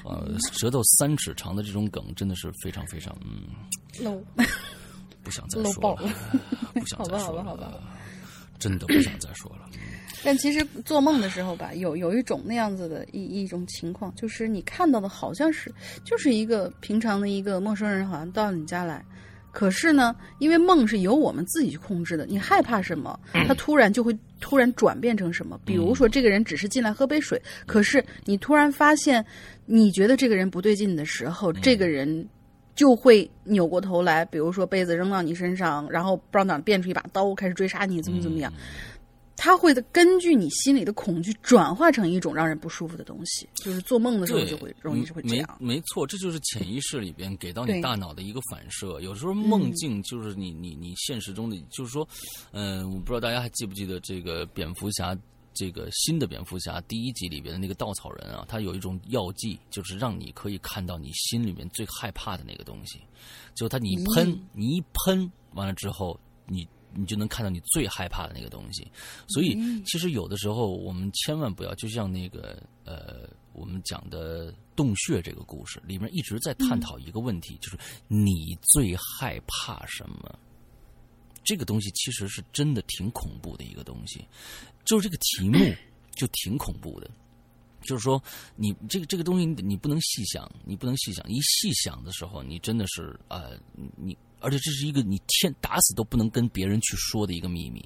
呃，舌头三尺长的这种梗真的是非常非常嗯，low，不想再说了，不想再说了，好吧，好吧，好吧，真的不想再说了。但其实做梦的时候吧，有有一种那样子的一一种情况，就是你看到的好像是就是一个平常的一个陌生人，好像到你家来。可是呢，因为梦是由我们自己去控制的，你害怕什么，他突然就会突然转变成什么。比如说，这个人只是进来喝杯水，可是你突然发现，你觉得这个人不对劲的时候，这个人就会扭过头来，比如说杯子扔到你身上，然后不知道哪变出一把刀，开始追杀你，怎么怎么样。他会根据你心里的恐惧转化成一种让人不舒服的东西，就是做梦的时候就会容易就会这样。没没错，这就是潜意识里边给到你大脑的一个反射。有时候梦境就是你你你现实中的，就是说，嗯，我不知道大家还记不记得这个蝙蝠侠，这个新的蝙蝠侠第一集里边的那个稻草人啊，他有一种药剂，就是让你可以看到你心里面最害怕的那个东西，就他你喷你一喷完了之后你。你就能看到你最害怕的那个东西，所以其实有的时候我们千万不要，就像那个呃，我们讲的洞穴这个故事里面一直在探讨一个问题，就是你最害怕什么？这个东西其实是真的挺恐怖的一个东西，就是这个题目 就挺恐怖的，就是说你这个这个东西你不能细想，你不能细想，一细想的时候，你真的是呃你。而且这是一个你天打死都不能跟别人去说的一个秘密，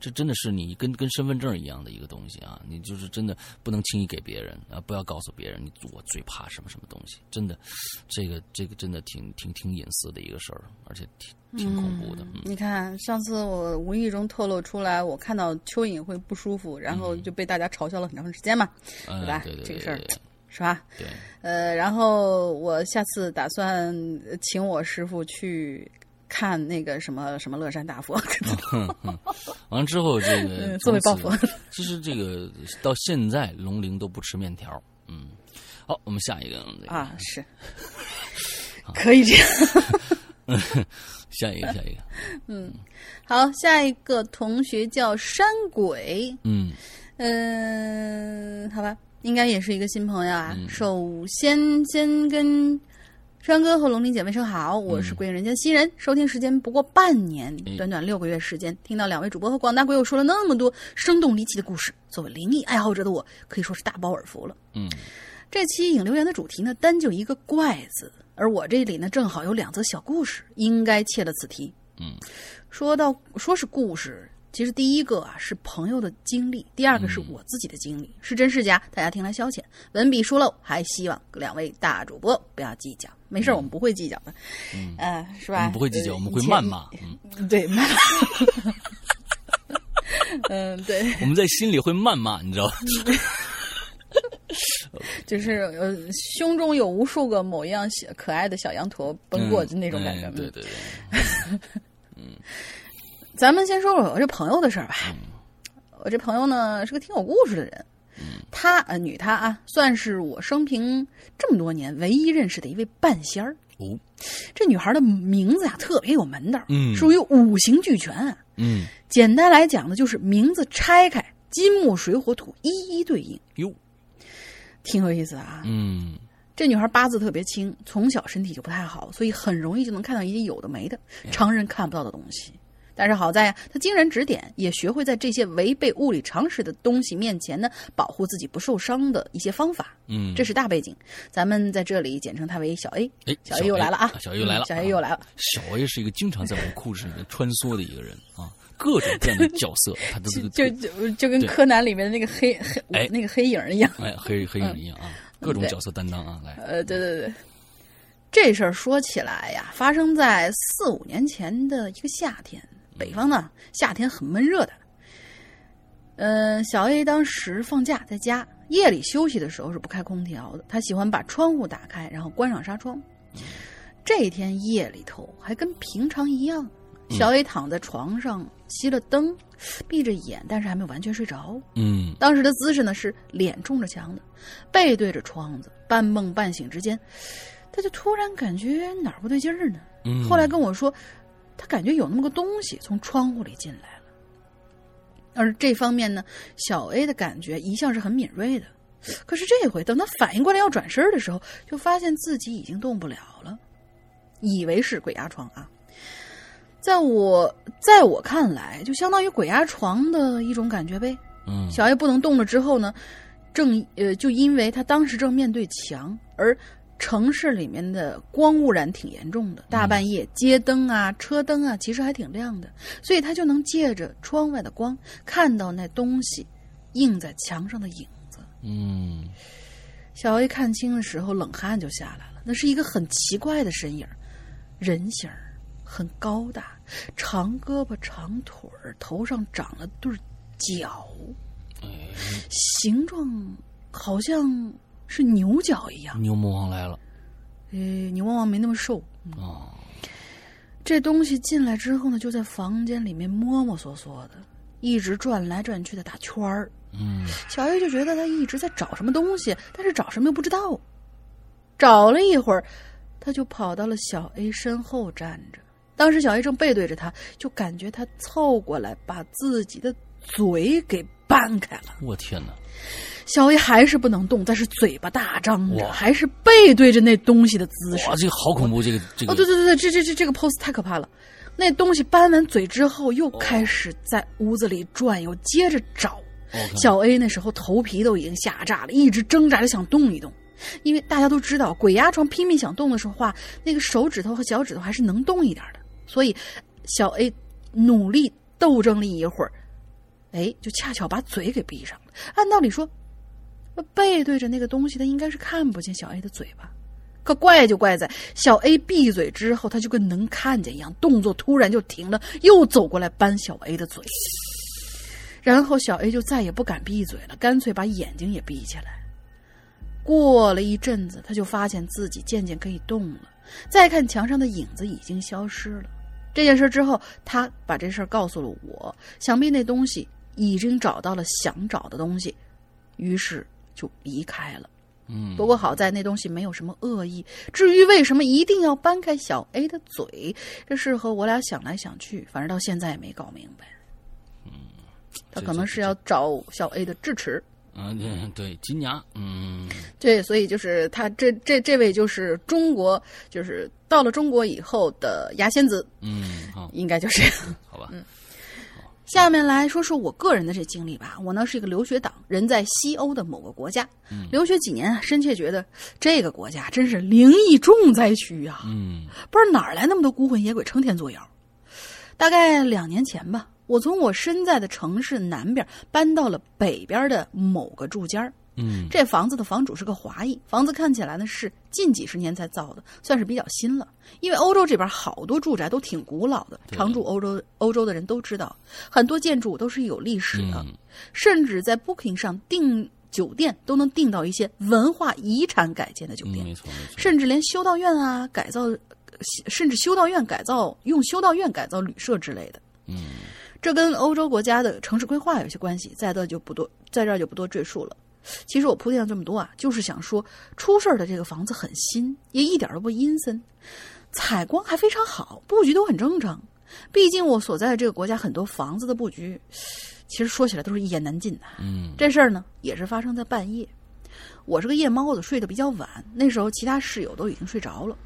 这真的是你跟跟身份证一样的一个东西啊！你就是真的不能轻易给别人啊，不要告诉别人你我最怕什么什么东西，真的，这个这个真的挺挺挺隐私的一个事儿，而且挺挺恐怖的。你看上次我无意中透露出来，我看到蚯蚓会不舒服，然后就被大家嘲笑了很长时间嘛，对吧？这个事儿。是吧？对，呃，然后我下次打算请我师傅去看那个什么什么乐山大佛。完了之后，这个作为报复。其实这个到现在龙陵都不吃面条。嗯，好，我们下一个。啊，是，可以这样。下一个，下一个。嗯，好，下一个同学叫山鬼。嗯嗯，好吧。应该也是一个新朋友啊！首先，先跟山哥和龙鳞姐妹说好，我是鬼影人间新人，收听时间不过半年，短短六个月时间，听到两位主播和广大鬼友说了那么多生动离奇的故事，作为灵异爱好者的我，可以说是大饱耳福了。嗯，这期影留言的主题呢，单就一个“怪”字，而我这里呢，正好有两则小故事，应该切了此题。嗯，说到说是故事。其实第一个啊是朋友的经历，第二个是我自己的经历，是真是假，大家听来消遣。文笔疏漏，还希望两位大主播不要计较。没事，我们不会计较的，嗯，是吧？我们不会计较，我们会谩骂。对，谩骂。嗯，对，我们在心里会谩骂，你知道吧？就是呃，胸中有无数个某一样小可爱的小羊驼奔过，就那种感觉。对对对对，咱们先说说我这朋友的事儿吧。我这朋友呢是个挺有故事的人，她呃女她啊，算是我生平这么多年唯一认识的一位半仙儿。哦，这女孩的名字呀特别有门道，嗯属于五行俱全啊。嗯，简单来讲呢，就是名字拆开，金木水火土一一对应，哟，挺有意思啊。嗯这女孩八字特别轻，从小身体就不太好，所以很容易就能看到一些有的没的、常人看不到的东西。但是好在呀，他经人指点，也学会在这些违背物理常识的东西面前呢，保护自己不受伤的一些方法。嗯，这是大背景，咱们在这里简称他为小 A。哎，小 A 又来了啊！小 A 又来了，嗯小 A 又来了。小 A 是一个经常在我们故事里面穿梭的一个人啊，各种各样的角色，他的这个就就就跟柯南里面的那个黑黑、哎那个黑影一样。哎黑黑影一样啊，各种角色担当啊，来，呃，对对对，这事儿说起来呀，发生在四五年前的一个夏天，北方呢夏天很闷热的。嗯、小 A 当时放假在家，夜里休息的时候是不开空调的，他喜欢把窗户打开，然后关上纱窗。这天夜里头还跟平常一样，小 A 躺在床上熄了灯，闭着眼，但是还没有完全睡着。嗯当时的姿势呢是脸冲着墙的，背对着窗子，半梦半醒之间，他就突然感觉哪儿不对劲儿呢。嗯，后来跟我说，他感觉有那么个东西从窗户里进来了。而这方面呢，小 A 的感觉一向是很敏锐的，可是这回等他反应过来要转身的时候，就发现自己已经动不了了，以为是鬼压床啊。在我在我看来，就相当于鬼压床的一种感觉呗。嗯小 A 不能动了之后呢，正呃，就因为他当时正面对墙，而城市里面的光污染挺严重的，大半夜街灯啊、车灯啊，其实还挺亮的，所以他就能借着窗外的光看到那东西映在墙上的影子。嗯小 A 看清的时候，冷汗就下来了。那是一个很奇怪的身影，人形儿，很高大，长胳膊长腿儿，头上长了对儿角，形状好像是牛角一样。牛魔王来了呃，牛魔王没那么瘦。哦，这东西进来之后呢，就在房间里面摸摸索索的，一直转来转去的打圈儿。嗯小 A 就觉得他一直在找什么东西，但是找什么又不知道。找了一会儿，他就跑到了小 A 身后站着。当时小 A 正背对着他，就感觉他凑过来把自己的嘴给掰开了。我天哪，小 A 还是不能动，但是嘴巴大张着，还是背对着那东西的姿势哇，。这个好恐怖，这个这个哦，对对对对，这这这这个 pose 太可怕了。那东西搬完嘴之后，又开始在屋子里转悠，接着找。小 A 那时候头皮都已经吓炸了，一直挣扎着想动一动，因为大家都知道，鬼压床拼命想动的时候话，那个手指头和脚趾头还是能动一点的，所以小 A 努力斗争了一会儿，哎，就恰巧把嘴给闭上了。按道理说，背对着那个东西，他应该是看不见小 A 的嘴巴。可怪就怪在小 A 闭嘴之后，他就跟能看见一样，动作突然就停了，又走过来扳小 A 的嘴。然后小 A 就再也不敢闭嘴了，干脆把眼睛也闭起来。过了一阵子，他就发现自己渐渐可以动了。再看墙上的影子已经消失了。这件事之后，他把这事儿告诉了我，想必那东西已经找到了想找的东西，于是就离开了。嗯，不过好在那东西没有什么恶意。至于为什么一定要搬开小 A 的嘴，这事后我俩想来想去，反正到现在也没搞明白。嗯，他可能是要找小 A 的智齿。嗯，对对，金牙，嗯对，所以就是他这这这位就是中国，就是到了中国以后的牙仙子，嗯，好，应该就是这样。好吧，下面来说说我个人的这经历吧。我呢是一个留学党，人在西欧的某个国家，留学几年啊，深切觉得这个国家真是灵异重灾区啊！嗯不知道哪儿来那么多孤魂野鬼成天作妖。大概两年前吧，我从我身在的城市南边搬到了北边的某个住家儿嗯这房子的房主是个华裔，房子看起来呢是近几十年才造的，算是比较新了。因为欧洲这边好多住宅都挺古老的，常住欧洲欧洲的人都知道，很多建筑都是有历史的，嗯甚至在 Booking 上订酒店都能订到一些文化遗产改建的酒嗯，店，没错没错，甚至连修道院啊改造，甚至修道院改造用修道院改造旅社之类的。嗯这跟欧洲国家的城市规划有些关系，在这就不多，在这儿就不多赘述了。其实我铺垫了这么多啊，就是想说，出事儿的这个房子很新，也一点都不阴森，采光还非常好，布局都很正常。毕竟我所在的这个国家很多房子的布局，其实说起来都是一言难尽的。嗯这事儿呢，也是发生在半夜。我是个夜猫子，睡得比较晚，那时候其他室友都已经睡着了。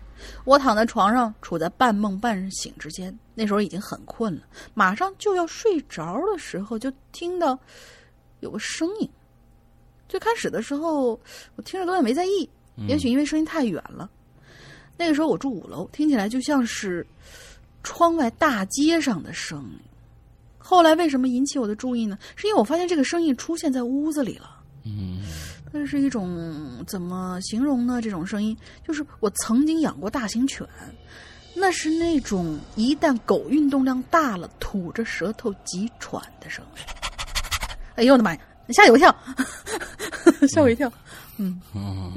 我躺在床上，处在半梦半醒之间。那时候已经很困了，马上就要睡着的时候，就听到有个声音。最开始的时候，我听着根本没在意，也许因为声音太远了。那个时候我住五楼，听起来就像是窗外大街上的声音。后来为什么引起我的注意呢？是因为我发现这个声音出现在屋子里了。嗯它是一种怎么形容呢？这种声音就是我曾经养过大型犬，那是那种一旦狗运动量大了，吐着舌头急喘的声音。哎呦我的妈呀！吓我一跳，吓我一跳。嗯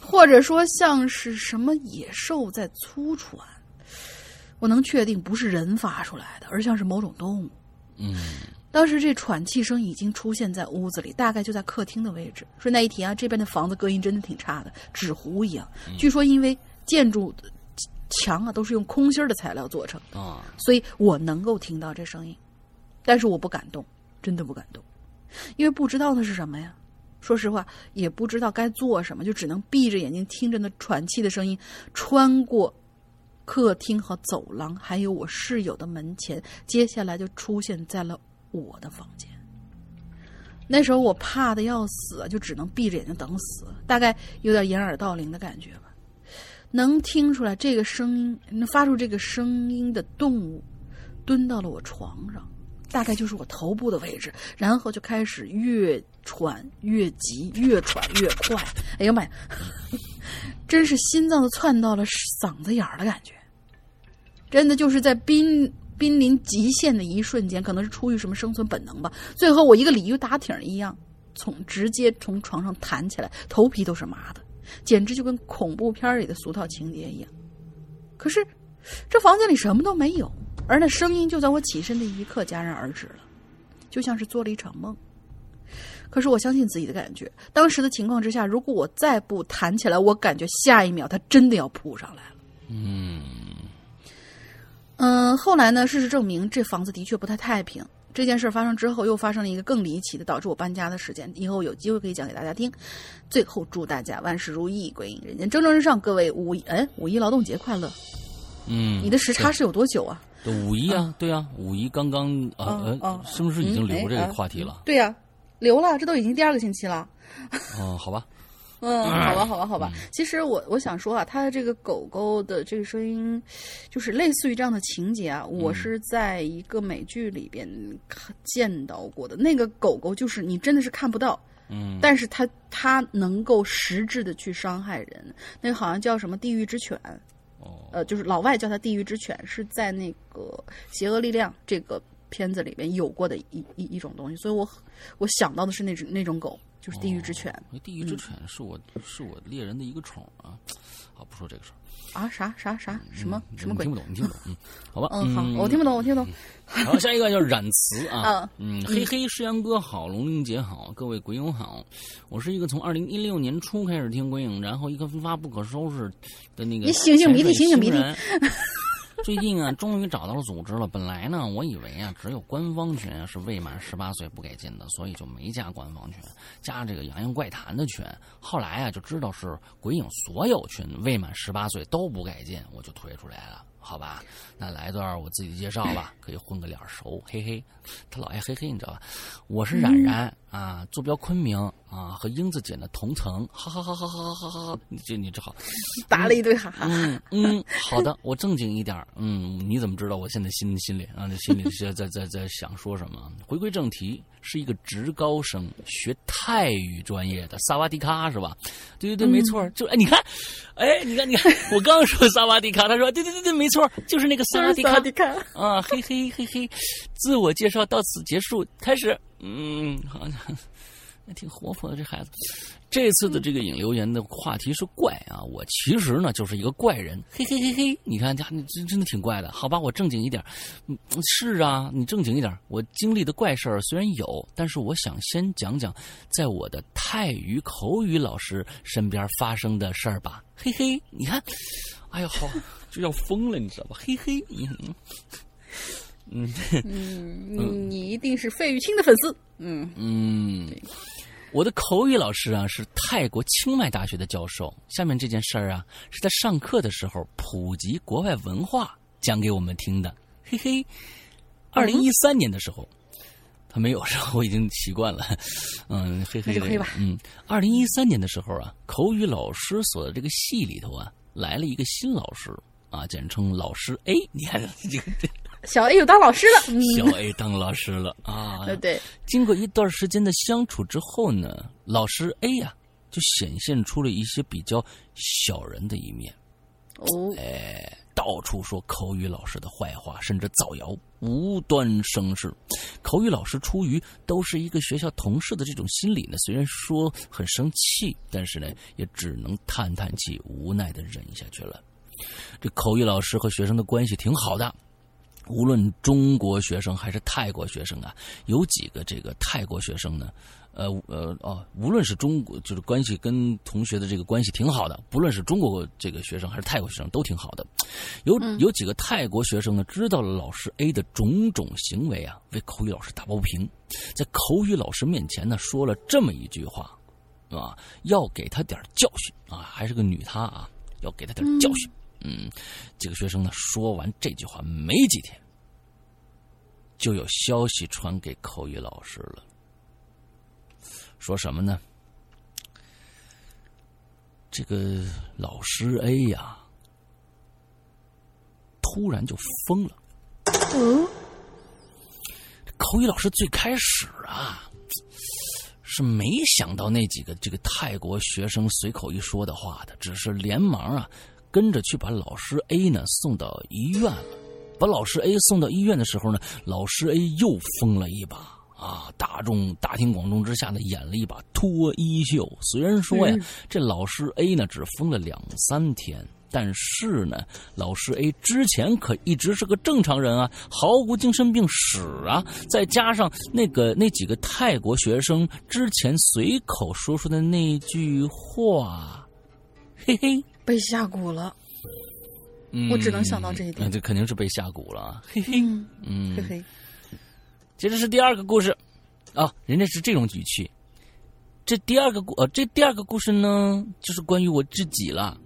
或者说像是什么野兽在粗喘，我能确定不是人发出来的，而像是某种动物。嗯当时这喘气声已经出现在屋子里，大概就在客厅的位置。顺带一提啊，这边的房子隔音真的挺差的，纸糊一样。据说因为建筑墙啊都是用空心的材料做成，啊所以我能够听到这声音，但是我不敢动，真的不敢动，因为不知道那是什么呀。说实话，也不知道该做什么，就只能闭着眼睛听着那喘气的声音穿过客厅和走廊，还有我室友的门前，接下来就出现在了我的房间。那时候我怕的要死，就只能闭着眼睛等死，大概有点掩耳盗铃的感觉吧。能听出来这个声音，发出这个声音的动物，蹲到了我床上，大概就是我头部的位置，然后就开始越喘越急，越喘越快。哎呀妈呀，真是心脏都窜到了嗓子眼儿的感觉，真的就是在濒濒临极限的一瞬间，可能是出于什么生存本能吧。最后我一个鲤鱼打挺一样，从直接从床上弹起来，头皮都是麻的。简直就跟恐怖片里的俗套情节一样。可是，这房间里什么都没有，而那声音就在我起身的一刻戛然而止了，就像是做了一场梦。可是我相信自己的感觉，当时的情况之下，如果我再不弹起来，我感觉下一秒他真的要扑上来了。嗯嗯，后来呢？事实证明，这房子的确不太太平。这件事发生之后，又发生了一个更离奇的，导致我搬家的事件。以后有机会可以讲给大家听。最后，祝大家万事如意，归隐人间，蒸蒸日上。各位五一哎，五一劳动节快乐！嗯，你的时差是有多久啊？对五一啊，对啊，五一刚刚啊嗯呃，是不是已经留这个话题了？对呀、留了，这都已经第二个星期了。哦，好吧，嗯，好吧，好吧，好吧。其实我我想说啊，它的这个狗狗的这个声音，就是类似于这样的情节啊，我是在一个美剧里边看见到过的。那个狗狗就是你真的是看不到，嗯但是它它能够实质的去伤害人。那个好像叫什么地狱之犬，哦呃，就是老外叫它地狱之犬，是在那个《邪恶力量》这个片子里面有过的一一一种东西，所以我我想到的是那只那种狗，就是地狱之犬。那地狱之犬是我是我猎人的一个宠啊，好不说这个事儿，啊，啥啥啥什么嗯什么鬼听？不懂，你听不懂，嗯，好吧，嗯，好，我听不懂，我听不懂。好，下一个叫染词啊啊，嗯，嘿嘿，诗阳哥好，龙玲姐好，各位鬼友好，我是一个从二零一六年初开始听鬼影，然后一个发不可收拾的那个你醒醒鼻涕醒醒鼻涕。最近啊，终于找到了组织了。本来呢，我以为啊，只有官方群啊是未满十八岁不给进的，所以就没加官方群，加这个洋洋怪谈的群。后来啊，就知道是鬼影所有群未满十八岁都不给进，我就退出来了。好吧？那来段我自己介绍吧，可以混个脸熟，嘿嘿。他老爱嘿嘿，你知道吧？我是冉冉、啊，坐标昆明啊，和英子姐呢同层，哈哈哈哈哈哈哈哈！你这你这好，打了一堆哈哈。嗯嗯，好的，我正经一点。嗯，你怎么知道我现在心心里啊？这心里在在在在想说什么？回归正题，是一个职高生，学泰语专业的，萨瓦迪卡是吧？对对对，没错，就哎，你看，哎，你看你看，我刚说萨瓦迪卡，他说对对对对，没错，就是那个萨瓦迪卡迪卡。啊，嘿嘿嘿嘿，自我介绍到此结束，开始。嗯，好像还挺活泼的这孩子。这次的这个引留言的话题是怪啊，我其实呢就是一个怪人，嘿嘿嘿嘿，你看他，你真真的挺怪的。好吧，我正经一点。嗯，是啊，你正经一点。我经历的怪事儿虽然有，但是我想先讲讲在我的泰语口语老师身边发生的事儿吧。嘿嘿，你看，哎呦，好，就要疯了，你知道吧？嘿嘿，嗯。嗯嗯，你你一定是费玉清的粉丝。嗯嗯，我的口语老师啊是泰国清迈大学的教授。下面这件事儿啊是在上课的时候普及国外文化讲给我们听的。嘿嘿，二零一三年的时候，他没有时候我已经习惯了。嗯，嘿嘿，嘿吧。嗯，二零一三年的时候啊，口语老师所的这个系里头啊来了一个新老师啊，简称老师 A。你看这个。小 A 又当老师了，小 A 当老师了啊！对对。经过一段时间的相处之后呢，老师 A 呀就显现出了一些比较小人的一面。哦。哎，到处说口语老师的坏话，甚至造谣，无端生事。口语老师出于都是一个学校同事的这种心理呢，虽然说很生气，但是呢，也只能叹叹气，无奈的忍下去了。这口语老师和学生的关系挺好的。无论中国学生还是泰国学生啊，有几个这个泰国学生呢？呃呃哦，无论是中国就是关系跟同学的这个关系挺好的，不论是中国这个学生还是泰国学生都挺好的。有有几个泰国学生呢，知道了老师 A 的种种行为啊，为口语老师打抱不平，在口语老师面前呢说了这么一句话，啊，要给他点教训啊，还是个女他啊，要给他点教训。嗯，嗯几个学生呢？说完这句话没几天，就有消息传给口语老师了。说什么呢？这个老师 A 呀，突然就疯了。嗯，口语老师最开始啊，是没想到那几个这个泰国学生随口一说的话的，只是连忙啊。跟着去把老师 A 呢送到医院了。把老师 A 送到医院的时候呢，老师 A 又疯了一把啊！大众大庭广众之下呢，演了一把脱衣秀。虽然说呀，这老师 A 呢只疯了两三天，但是呢，老师 A 之前可一直是个正常人啊，毫无精神病史啊。再加上那个那几个泰国学生之前随口说出的那句话，嘿嘿。被下蛊了，我只能想到这一点。这肯定是被下蛊了，嘿嘿，嗯，嘿嘿。接着是第二个故事，啊，人家是这种语气。这第二个故，呃，这第二个故事呢，就是关于我自己了。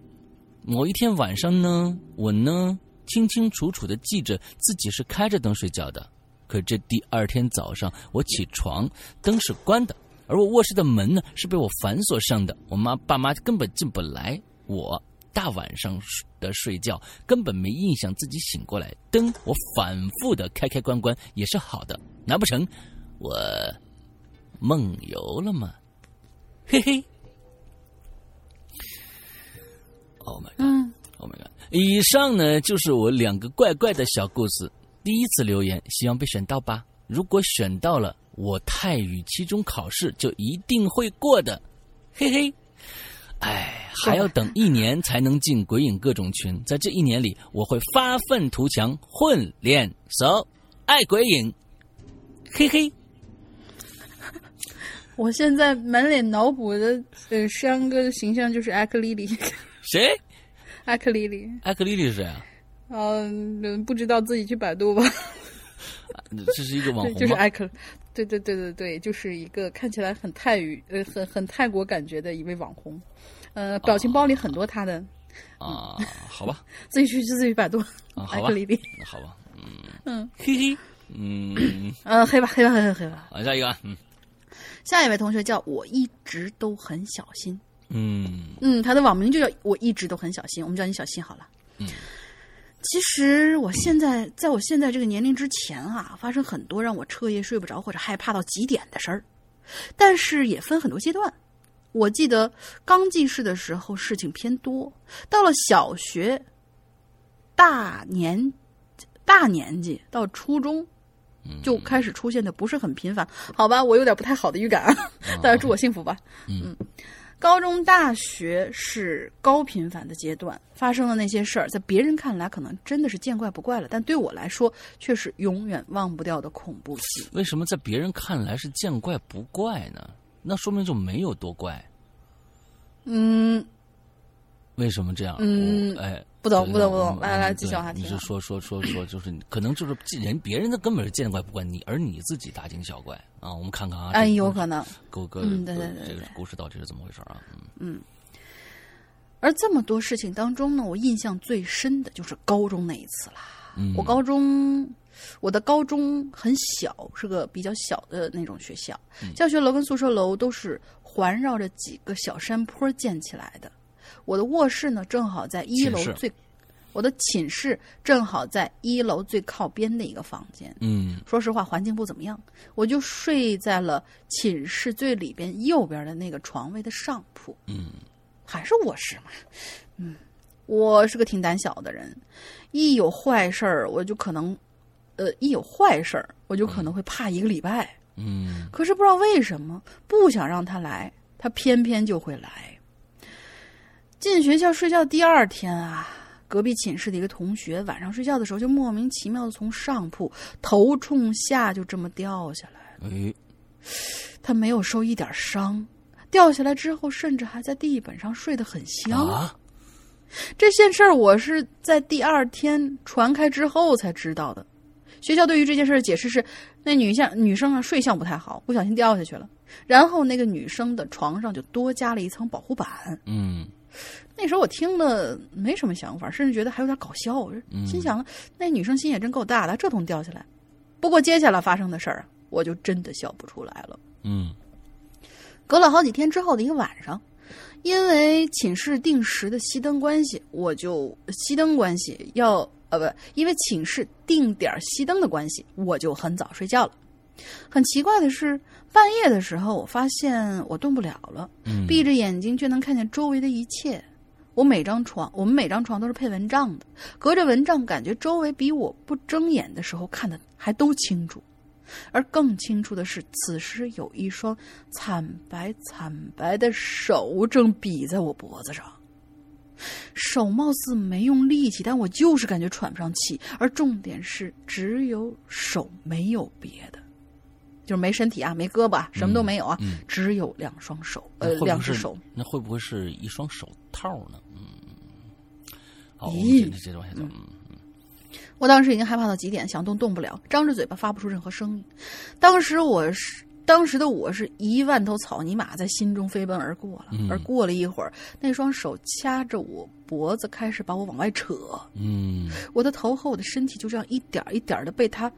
某一天晚上呢，我呢清清楚楚的记着自己是开着灯睡觉的，可这第二天早上我起床，灯是关的，而我卧室的门呢是被我反锁上的，我妈爸妈根本进不来，我。大晚上的睡觉根本没印象，自己醒过来，灯我反复的开开关关也是好的，难不成我梦游了吗？嘿嘿。Oh my god！Oh my god！以上呢就是我两个怪怪的小故事。第一次留言，希望被选到吧。如果选到了，我泰语期中考试就一定会过的。嘿嘿。哎，还要等一年才能进鬼影各种群。在这一年里，我会发愤图强，混练手，爱鬼影。嘿嘿。我现在满脸脑补的呃，山哥的形象就是艾克丽丽。谁？艾克丽丽。艾克丽丽是谁啊？嗯，不知道自己去百度吧。这是一个网红 就是艾克。对对对对对，就是一个看起来很泰语呃很很泰国感觉的一位网红，呃，表情包里很多他的啊，好吧，自己去自己百度，啊，好吧。好吧，嗯。嗯，嘿嘿，嗯，呃，黑吧黑吧黑吧黑吧。好，下一个啊，嗯。下一位同学叫我一直都很小心，嗯。嗯，他的网名就叫我一直都很小心，我们叫你小心好了。嗯，其实我现在在我现在这个年龄之前啊，发生很多让我彻夜睡不着或者害怕到极点的事儿，但是也分很多阶段。我记得刚记事的时候事情偏多，到了小学大年大年纪到初中。就开始出现的不是很频繁，好吧，我有点不太好的预感啊，大家祝我幸福吧。嗯高中、大学是高频繁的阶段，发生的那些事儿，在别人看来可能真的是见怪不怪了，但对我来说却是永远忘不掉的恐怖记忆。为什么在别人看来是见怪不怪呢？那说明就没有多怪。嗯，为什么这样？嗯哎，不懂不懂不懂嗯来来继续往下听啊你是说说说说，就是可能就是人别人的根本是见怪不怪，你而你自己大惊小怪啊！我们看看啊，哎，有可能。狗哥，嗯对对对这个故事到底是怎么回事啊？嗯而这么多事情当中呢，我印象最深的就是高中那一次啦。嗯，我高中，我的高中很小，是个比较小的那种学校，嗯教学楼跟宿舍楼都是环绕着几个小山坡建起来的。我的卧室呢，正好在一楼最，我的寝室正好在一楼最靠边的一个房间。嗯说实话，环境不怎么样，我就睡在了寝室最里边右边的那个床位的上铺。嗯还是卧室嘛。嗯，我是个挺胆小的人，一有坏事儿我就可能，呃，一有坏事儿我就可能会怕一个礼拜。嗯可是不知道为什么，不想让他来，他偏偏就会来。进学校睡觉第二天啊，隔壁寝室的一个同学晚上睡觉的时候就莫名其妙的从上铺头冲下就这么掉下来。哎他没有受一点伤，掉下来之后甚至还在地板上睡得很香。啊，这件事儿我是在第二天传开之后才知道的。学校对于这件事的解释是，那女相女生啊睡相不太好，不小心掉下去了。然后那个女生的床上就多加了一层保护板。嗯那时候我听了没什么想法，甚至觉得还有点搞笑，嗯心想那女生心也真够大的，这都能掉下来。不过接下来发生的事儿啊，我就真的笑不出来了。嗯隔了好几天之后的一个晚上，因为寝室定时的熄灯关系，我就熄灯关系要呃不，因为寝室定点熄灯的关系，我就很早睡觉了。很奇怪的是，半夜的时候，我发现我动不了了，嗯，闭着眼睛却能看见周围的一切。我每张床，我们每张床都是配蚊帐的，隔着蚊帐，感觉周围比我不睁眼的时候看的还都清楚。而更清楚的是，此时有一双惨白惨白的手正比在我脖子上，手貌似没用力气，但我就是感觉喘不上气。而重点是，只有手，没有别的，就是没身体啊，没胳膊啊，什么都没有啊，嗯只有两双手，呃会，会两只手。那会不会是一双手套呢？嗯，好，我们咦接着接着往下走。嗯我当时已经害怕到极点，想动动不了，张着嘴巴发不出任何声音。当时我是当时的我是一万头草泥马在心中飞奔而过了，嗯。而过了一会儿，那双手掐着我脖子，开始把我往外扯，嗯。我的头和我的身体就这样一点一点的被他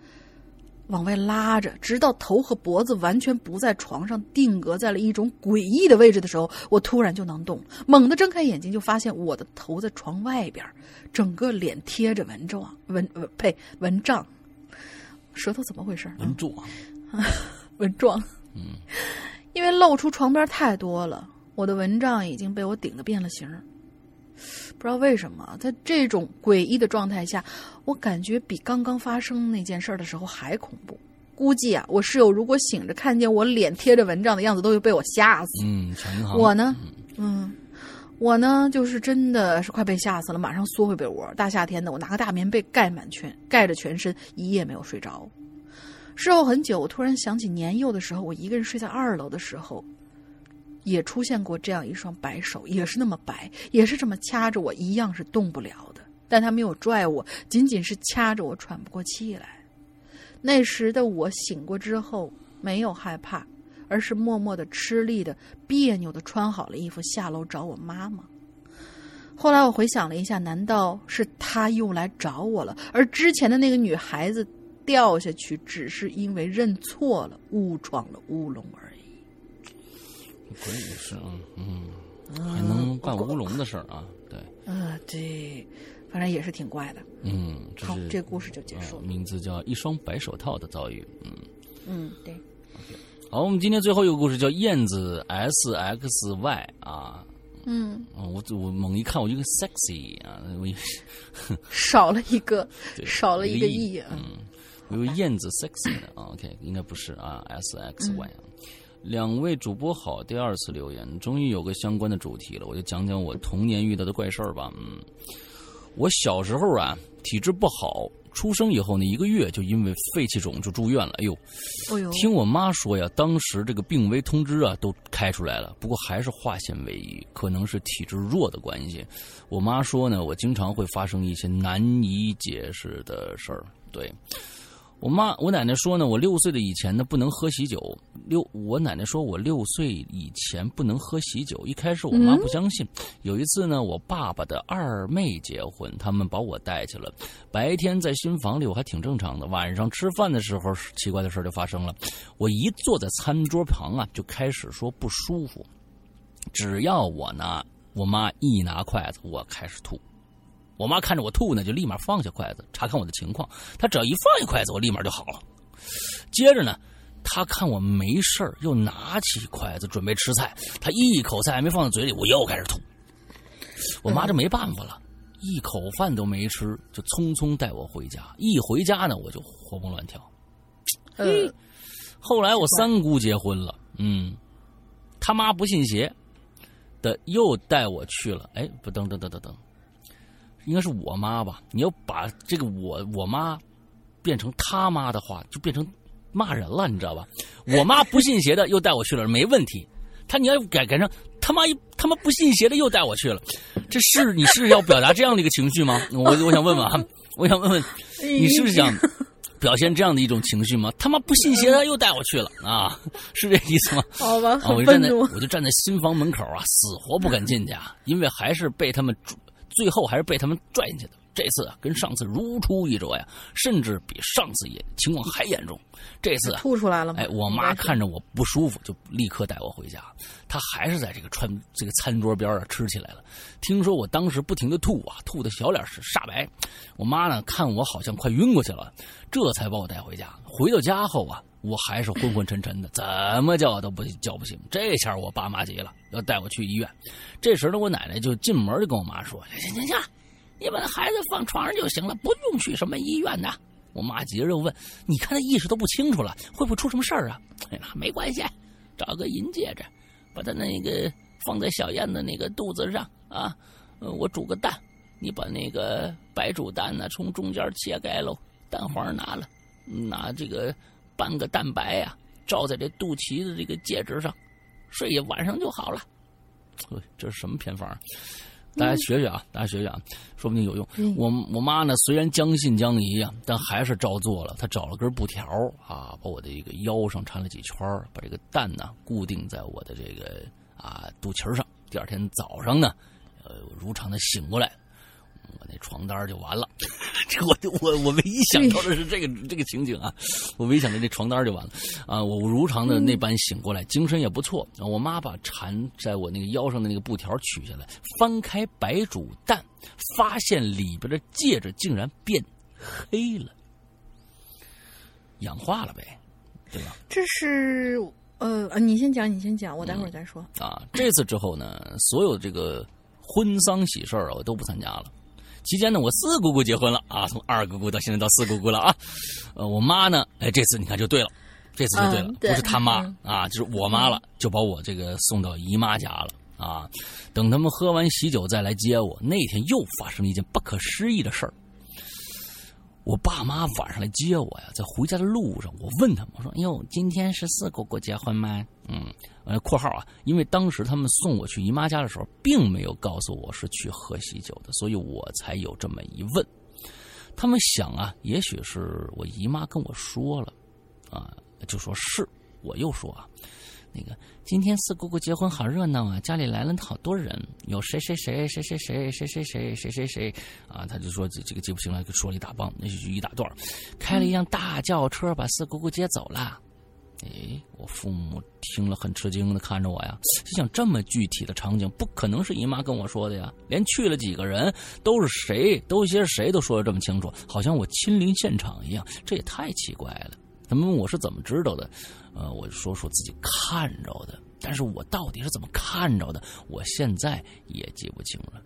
往外拉着，直到头和脖子完全不在床上，定格在了一种诡异的位置的时候，我突然就能动，猛地睁开眼睛，就发现我的头在床外边，整个脸贴着蚊帐，蚊呃呸蚊帐，舌头怎么回事？蚊柱 啊，蚊帐，嗯因为露出床边太多了，我的蚊帐已经被我顶的变了形。不知道为什么，在这种诡异的状态下，我感觉比刚刚发生那件事的时候还恐怖。估计啊，我室友如果醒着看见我脸贴着蚊帐的样子，都会被我吓死。嗯。我呢，嗯，我呢，就是真的是快被吓死了，马上缩回被窝。大夏天的，我拿个大棉被盖满全，盖着全身，一夜没有睡着。事后很久，我突然想起年幼的时候，我一个人睡在二楼的时候，也出现过这样一双白手，也是那么白，也是这么掐着我，一样是动不了的。但他没有拽我，仅仅是掐着我喘不过气来。那时的我醒过之后，没有害怕，而是默默的、吃力的、别扭的穿好了衣服，下楼找我妈妈。后来我回想了一下，难道是他又来找我了？而之前的那个女孩子掉下去，只是因为认错了，误闯了乌龙而已。鬼也是啊，嗯，还能办乌龙的事儿啊，对，呃，对，反正也是挺怪的。嗯，这好，这故事就结束啊了。名字叫《一双白手套的遭遇》。嗯，嗯，对，好，我们今天最后一个故事叫燕子 S X Y 啊。嗯，啊，我我猛一看，我就个 sexy 啊，我以 少了一个，少了一个一 e 啊。嗯，我以为燕子 sexy 的啊，OK，应该不是啊，S X Y 啊。两位主播好，第二次留言，终于有个相关的主题了，我就讲讲我童年遇到的怪事儿吧。嗯，我小时候啊，体质不好，出生以后呢，一个月就因为肺气肿就住院了。哎呦，哎呦，听我妈说呀，当时这个病危通知啊都开出来了，不过还是化险为夷，可能是体质弱的关系。我妈说呢，我经常会发生一些难以解释的事儿。对我妈，我奶奶说呢，我六岁的以前呢不能喝喜酒。六，我奶奶说我六岁以前不能喝喜酒。一开始我妈不相信。有一次呢，我爸爸的二妹结婚，他们把我带去了。白天在新房里我还挺正常的，晚上吃饭的时候，奇怪的事儿就发生了。我一坐在餐桌旁啊，就开始说不舒服。只要我拿我妈一拿筷子，我开始吐。我妈看着我吐呢，就立马放下筷子，查看我的情况。她只要一放下筷子，我立马就好了。接着呢，她看我没事儿，又拿起筷子准备吃菜。她一口菜还没放在嘴里，我又开始吐。我妈这没办法了，一口饭都没吃，就匆匆带我回家。一回家呢，我就活蹦乱跳。呃，后来我三姑结婚了，嗯，他妈不信邪的又带我去了。哎，不，等等等等等，应该是我妈吧？你要把这个我我妈变成他妈的话，就变成骂人了，你知道吧？我妈不信邪的又带我去了，没问题。他你要改改成他妈一他妈不信邪的又带我去了，这是你是要表达这样的一个情绪吗？我我想问问啊，我想问问你是不是想表现这样的一种情绪吗？他妈不信邪的又带我去了啊，是这意思吗？好吧，我就站在。我就站在新房门口啊，死活不敢进去啊，因为还是被他们拽最后还是被他们拽进去的。这次啊，跟上次如出一辙呀，甚至比上次也情况还严重。这次啊，吐出来了吗？哎，我妈看着我不舒服，就立刻带我回家。她还是在这个餐这个餐桌边啊吃起来了。听说我当时不停的吐啊，吐的小脸是煞白。我妈呢看我好像快晕过去了，这才把我带回家。回到家后啊，我还是昏昏沉沉的，怎么叫都不叫不醒。这下我爸妈急了，要带我去医院。这时呢，我奶奶就进门就跟我妈说：“行行行，你把孩子放床上就行了，不用去什么医院的。”我妈急着又问：“你看他意识都不清楚了，会不会出什么事儿啊？”哎呀，没关系，找个银戒指，把他那个放在小燕子那个肚子上啊。呃，我煮个蛋，你把那个白煮蛋呢从中间切开喽，蛋黄拿了，拿这个半个蛋白呀、照在这肚脐的这个戒指上，睡一晚上就好了。这是什么偏方啊？大家学学啊，大家学学啊，说不定有用。嗯我我妈呢，虽然将信将疑啊，但还是照做了。她找了根布条啊，把我的一个腰上缠了几圈把这个蛋呢固定在我的这个啊肚脐上。第二天早上呢，呃，如常的醒过来，我那床单儿就完了。这我我我唯一想到的是这个这个情景啊，我唯一想到这床单儿就完了啊。我如常的那般醒过来，精神也不错。我妈把缠在我那个腰上的那个布条取下来，翻开白煮蛋，发现里边的戒指竟然变黑了，氧化了呗，对吧？这是呃，呃你先讲，你先讲，我待会儿再说。啊，这次之后呢，所有这个婚丧喜事儿啊，我都不参加了。期间呢，我四姑姑结婚了啊，从二姑姑到现在到四姑姑了啊。呃，我妈呢，哎，这次你看就对了，这次就对了，嗯对不是他妈、嗯啊，就是我妈了，就把我这个送到姨妈家了啊。等他们喝完喜酒再来接我，那天又发生了一件不可思议的事儿。我爸妈晚上来接我呀，在回家的路上，我问他们，我说：“哟，今天是四姑姑结婚吗？”嗯，呃，括号啊，因为当时他们送我去姨妈家的时候，并没有告诉我是去喝喜酒的，所以我才有这么一问。他们想啊，也许是我姨妈跟我说了，啊，就说是，我又说啊，那个今天四姑姑结婚好热闹啊，家里来了好多人，有谁谁谁谁谁谁谁谁谁谁谁谁啊，他就说这这个记不清了，说了一大帮，那就一大段，开了一辆大轿车把四姑姑接走了。哎，我父母听了很吃惊的看着我呀，心想这么具体的场景不可能是姨妈跟我说的呀，连去了几个人都是谁，都些谁都说的这么清楚，好像我亲临现场一样，这也太奇怪了。他们问我是怎么知道的，呃，我就说说自己看着的，但是我到底是怎么看着的，我现在也记不清了。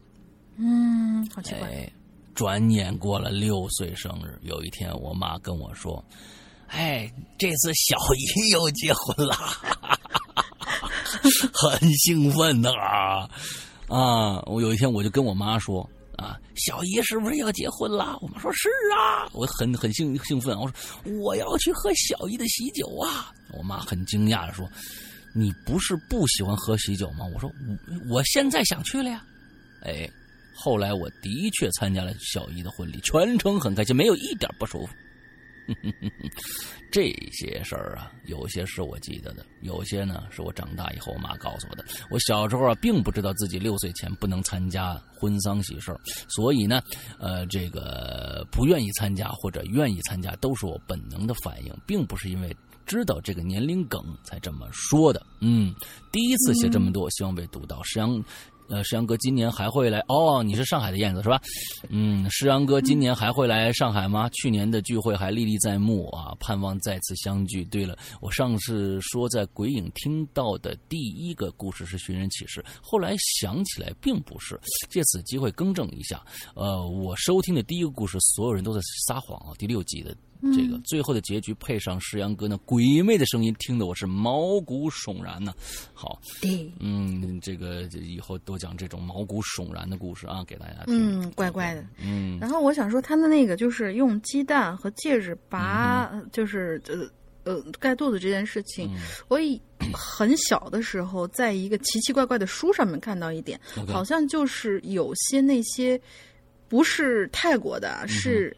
嗯，好奇怪。哎，转眼过了六岁生日，有一天我妈跟我说。哎，这次小姨又结婚了，很兴奋的啊！啊，我有一天我就跟我妈说啊，小姨是不是要结婚了？我妈说是啊，我很很兴兴奋，我说我要去喝小姨的喜酒啊！我妈很惊讶的说，你不是不喜欢喝喜酒吗？我说我我现在想去了呀！哎，后来我的确参加了小姨的婚礼，全程很开心，没有一点不舒服。这些事儿啊，有些是我记得的，有些呢是我长大以后我妈告诉我的。我小时候啊，并不知道自己六岁前不能参加婚丧喜事儿所以呢，呃，这个不愿意参加或者愿意参加，都是我本能的反应，并不是因为知道这个年龄梗才这么说的。嗯，第一次写这么多，希望被读到。石阳。呃，石阳哥今年还会来哦？你是上海的燕子是吧？嗯，石阳哥今年还会来上海吗？去年的聚会还历历在目啊，盼望再次相聚。对了，我上次说在鬼影听到的第一个故事是寻人启事，后来想起来并不是，借此机会更正一下。呃，我收听的第一个故事，所有人都在撒谎啊，第六集的。这个最后的结局配上石阳哥那鬼魅的声音，听得我是毛骨悚然呢。好，嗯，这个以后多讲这种毛骨悚然的故事啊，给大家听。嗯，怪怪的。嗯，然后我想说，他的那个就是用鸡蛋和戒指拔，就是呃呃盖肚子这件事情，我以很小的时候在一个奇奇怪怪的书上面看到一点，好像就是有些那些不是泰国的，是。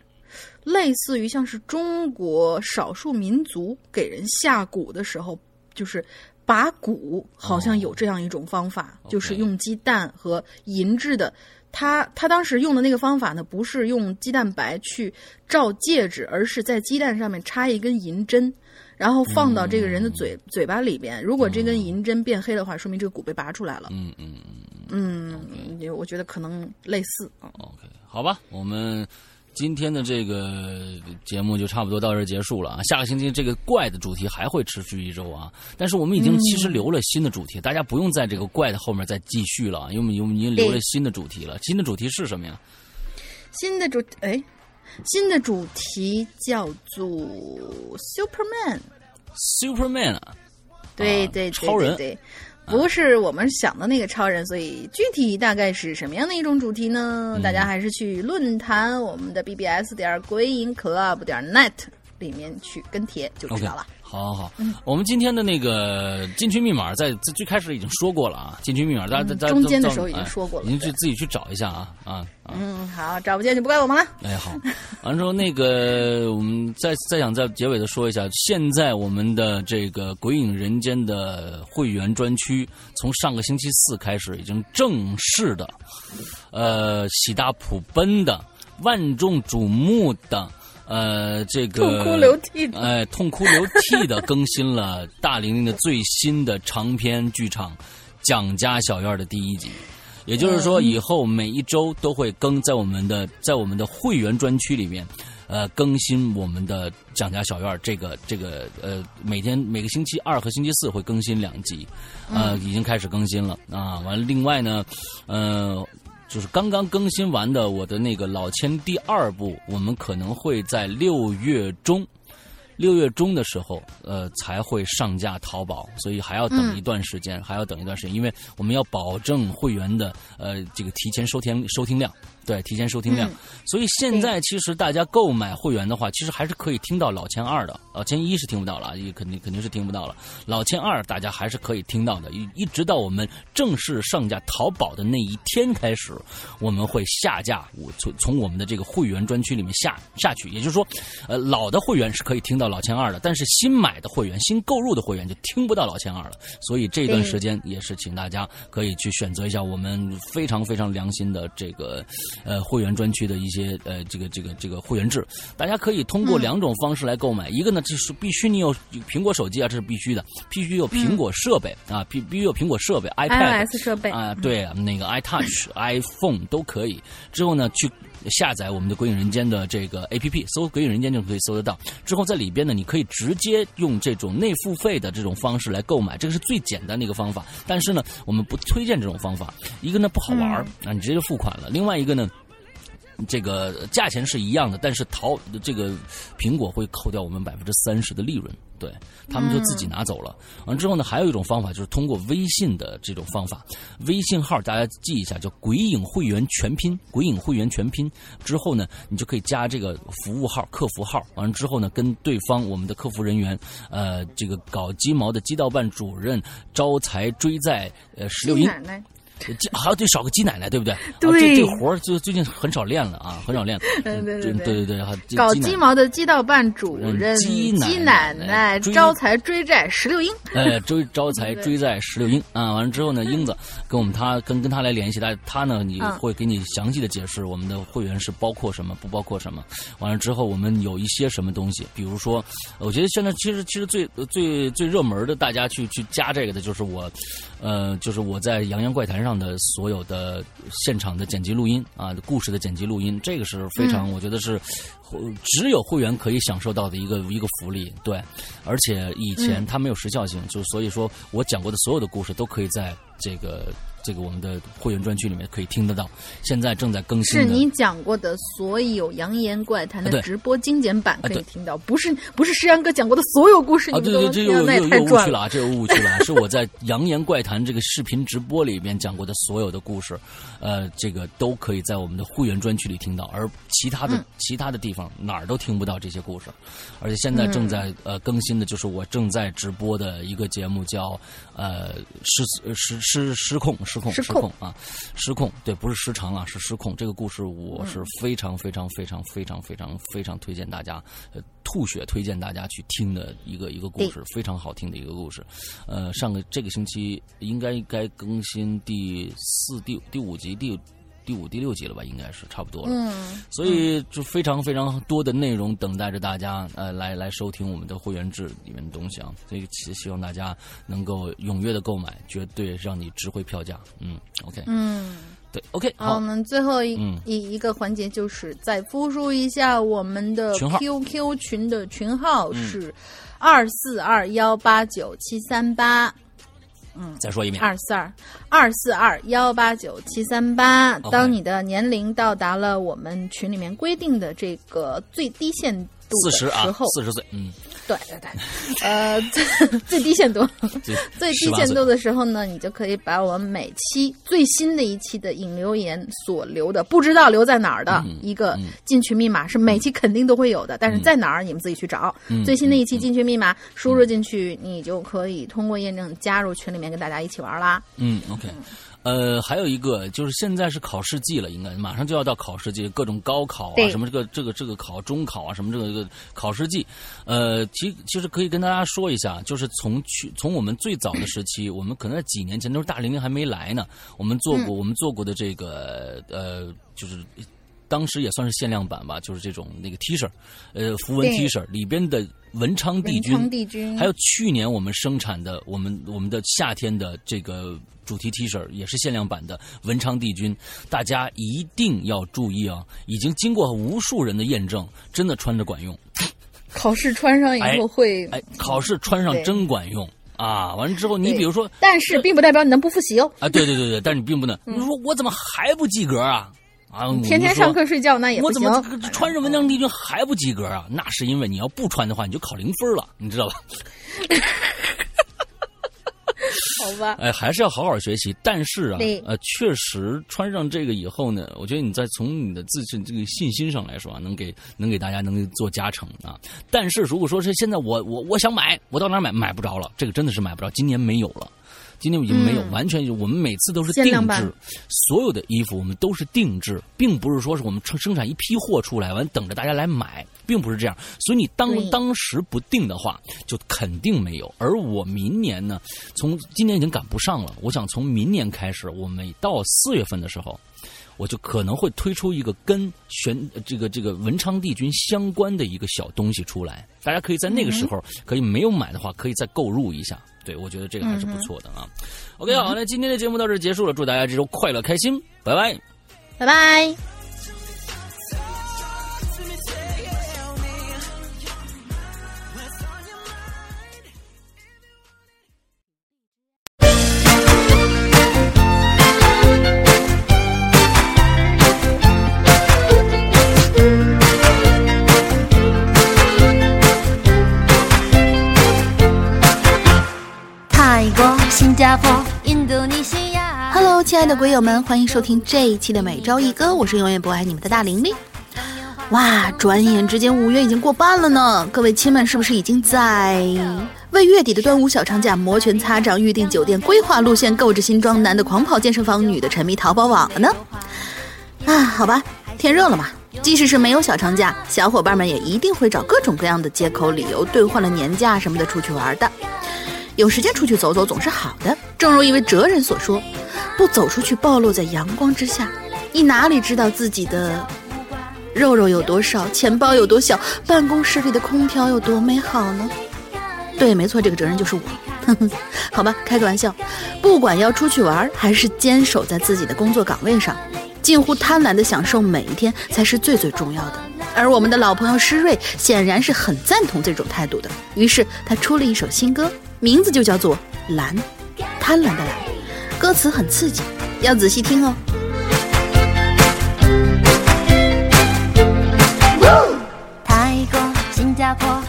类似于像是中国少数民族给人下蛊的时候，就是拔蛊，好像有这样一种方法，就是用鸡蛋和银制的。他他当时用的那个方法呢，不是用鸡蛋白去照戒指，而是在鸡蛋上面插一根银针，然后放到这个人的嘴嘴巴里边。如果这根银针变黑的话，说明这个蛊被拔出来了。嗯嗯嗯嗯，我觉得可能类似好吧，我们。今天的这个节目就差不多到这结束了啊！下个星期这个怪的主题还会持续一周啊！但是我们已经其实留了新的主题，大家不用在这个怪的后面再继续了，因为我们已经留了新的主题了。新的主题是什么呀？新的主哎，新的主题叫做 Superman。Superman 啊，对对超人对。不是我们想的那个超人，所以具体大概是什么样的一种主题呢？大家还是去论坛我们的 BBS 点鬼影 Club 点 net 里面去跟帖就知道了。好，好，好，我们今天的那个进群密码在最开始已经说过了啊，进群密码大家在中间的时候已经说过了，您去自己去找一下啊啊。嗯，好，找不见就不怪我们了。哎，好，完之后那个我们再再想在结尾的说一下，现在我们的这个《鬼影人间》的会员专区，从上个星期四开始已经正式的，呃，喜大普奔的、万众瞩目的。呃，这个痛哭流涕，哎，痛哭流涕的更新了大玲玲的最新的长篇剧场《蒋家小院》的第一集，也就是说，以后每一周都会更在我们的在我们的会员专区里面，呃，更新我们的《蒋家小院》这个这个呃，每天每个星期二和星期四会更新两集，呃，已经开始更新了啊。完了，另外呢，呃。就是刚刚更新完的我的那个老千第二部，我们可能会在六月中，六月中的时候，呃，才会上架淘宝，所以还要等一段时间，还要等一段时间，因为我们要保证会员的呃这个提前收听收听量。对，提前收听量。嗯所以现在其实大家购买会员的话，其实还是可以听到老千二的，老千一是听不到了，也肯定肯定是听不到了。老千二大家还是可以听到的，一一直到我们正式上架淘宝的那一天开始，我们会下架，我从从我们的这个会员专区里面下下去。也就是说，呃，老的会员是可以听到老千二的，但是新买的会员、新购入的会员就听不到老千二了。所以这段时间也是请大家可以去选择一下我们非常非常良心的这个呃会员专区的一些呃这个这个这个会员制，大家可以通过嗯两种方式来购买，一个呢就是必须你有苹果手机啊，这是必须的，必须有苹果设备、啊，必必须有苹果设备 iPad。iOS 设备啊，对啊，那个 iTouch、iPhone 都可以。之后呢，去下载我们的《鬼影人间》的这个 APP，搜《鬼影人间》就可以搜得到。之后在里边呢，你可以直接用这种内付费的这种方式来购买，这个是最简单的一个方法。但是呢，我们不推荐这种方法，一个呢不好玩儿、啊，你直接就付款了；另外一个呢。这个价钱是一样的，但是淘这个苹果会扣掉我们百分之三十的利润，对他们就自己拿走了。完之后呢，还有一种方法就是通过微信的这种方法，微信号大家记一下，叫“鬼影会员全拼”，鬼影会员全拼。之后呢，你就可以加这个服务号、客服号。完了之后呢，跟对方我们的客服人员，呃，这个搞鸡毛的鸡道办主任招财追债，呃，石榴英。奶奶，鸡还要得少个鸡奶奶，对不对？对啊、这这活儿就最近很少练了啊，很少练。对对对对对对，搞鸡毛的鸡道办主任、嗯鸡奶奶奶追招财追债石榴英。呃，追招财追债石榴英啊，完了之后呢，英子跟我们他跟跟他来联系，他他呢你嗯会给你详细的解释我们的会员是包括什么，不包括什么。完了之后，我们有一些什么东西，比如说，我觉得现在其实其实最最最热门的，大家去去加这个的就是我，呃，就是我在《洋洋怪谈》上的所有的现场的剪辑录音啊，故事的剪辑录音，这个是非常，我觉得是。只有会员可以享受到的一个一个福利，对，而且以前它没有时效性，就所以说我讲过的所有的故事都可以在这个这个我们的会员专区里面可以听得到。现在正在更新，是你讲过的所有《扬言怪谈》的直播精简版可以听到，不是不是石阳哥讲过的所有故事，啊，对对，这又又。又误区了啊，这又误区了啊，是我在《扬言怪谈》这个视频直播里面讲过的所有的故事，呃，这个都可以在我们的会员专区里听到，而其他的、嗯其他的地方哪儿都听不到这些故事。而且现在正嗯在、呃更新的就是我正在直播的一个节目叫呃失失失失控失控失控。啊失控对不是失常啊是失控。这个故事我是非常非常非常非常非常非常推荐大家呃吐血推荐大家去听的一个一个故事非常好听的一个故事。呃上个这个星期应该该更新第四第第五集第第五、第六集了吧，应该是差不多了。嗯，所以就非常非常多的内容等待着大家，呃，来来收听我们的会员制里面的东西啊。所以希希望大家能够踊跃的购买，绝对让你值回票价。嗯，OK，嗯，对，OK，好，我，们最后一、嗯一一个环节就是再复述一下我们的 QQ 群的群号是二四二幺八九七三八。再说一遍，二四二。二四二幺八九七三八。当你的年龄到达了我们群里面规定的这个最低限度的四十啊时候，，四十岁，嗯，对对对，呃，最最低限度，最最低限度的时候呢，你就可以把我们每期最新的一期的引留言所留的，不知道留在哪儿的、嗯一个嗯进群密码，是每期肯定都会有的，但是在哪儿你们自己去找。嗯最新的一期进群密码输入进去，你就可以通过验证加入群里面跟大家一起玩啦。嗯，OK。呃，还有一个就是现在是考试季了，应该马上就要到考试季，各种高考啊，什么这个这个这个考中考啊，什么这个这个考试季，呃，其其实可以跟大家说一下，就是从去从我们最早的时期，我们可能在几年前，那时候大玲玲还没来呢，我们做过、我们做过的这个呃，就是。当时也算是限量版吧，就是这种那个 T 恤，呃，符文 T 恤里边的文昌帝文，昌帝君。还有去年我们生产的我们我们的夏天的这个主题 T 恤也是限量版的文昌帝君，大家一定要注意啊！已经经过无数人的验证，真的穿着管用。考试穿上以后会，哎，考试穿上真管用啊！完了之后，你比如说但是并不代表你能不复习哦。啊，对对对对，但是你并不能，你说我怎么还不及格啊？啊，天天上课睡觉那也不行我怎。么这个穿着文昌帝君还不及格啊？那是因为你要不穿的话，你就考零分了，你知道吧？好吧？哎，还是要好好学习。但是啊，呃，确实穿上这个以后呢，我觉得你在从你的自信这个信心上来说啊，能给能给大家能做加成啊。但是如果说是现在我我我想买，我到哪买买不着了，这个真的是买不着，今年没有了。今天已经没有，嗯完全就我们每次都是定制，所有的衣服我们都是定制，并不是说是我们生生产一批货出来完等着大家来买，并不是这样。所以你当当时不定的话，就肯定没有。而我明年呢，从今年已经赶不上了，我想从明年开始，我每到四月份的时候。我就可能会推出一个跟玄这个这个文昌帝君相关的一个小东西出来，大家可以在那个时候可以没有买的话，可以再购入一下。对我觉得这个还是不错的啊。OK，好，那今天的节目到这儿结束了，祝大家这周快乐开心，拜拜。拜拜。亲爱的鬼友们，欢迎收听这一期的每周一歌，我是永远不爱你们的大玲玲。哇，转眼之间五月已经过半了呢，各位亲们是不是已经在为月底的端午小长假摩拳擦掌，预订酒店、规划路线、购置新装，男的狂跑健身房，女的沉迷淘宝网了呢？啊，好吧，天热了嘛，即使是没有小长假，小伙伴们也一定会找各种各样的借口、理由兑换了年假什么的出去玩的。有时间出去走走总是好的。正如一位哲人所说：“不走出去，暴露在阳光之下，你哪里知道自己的肉肉有多少，钱包有多小，办公室里的空调有多美好呢？”对，没错，这个哲人就是我。呵呵，好吧，开个玩笑。不管要出去玩，还是坚守在自己的工作岗位上，近乎贪婪的享受每一天，才是最最重要的。而我们的老朋友施瑞显然是很赞同这种态度的，于是他出了一首新歌，名字就叫做《蓝》，贪婪的蓝，歌词很刺激，要仔细听哦。泰国、新加坡、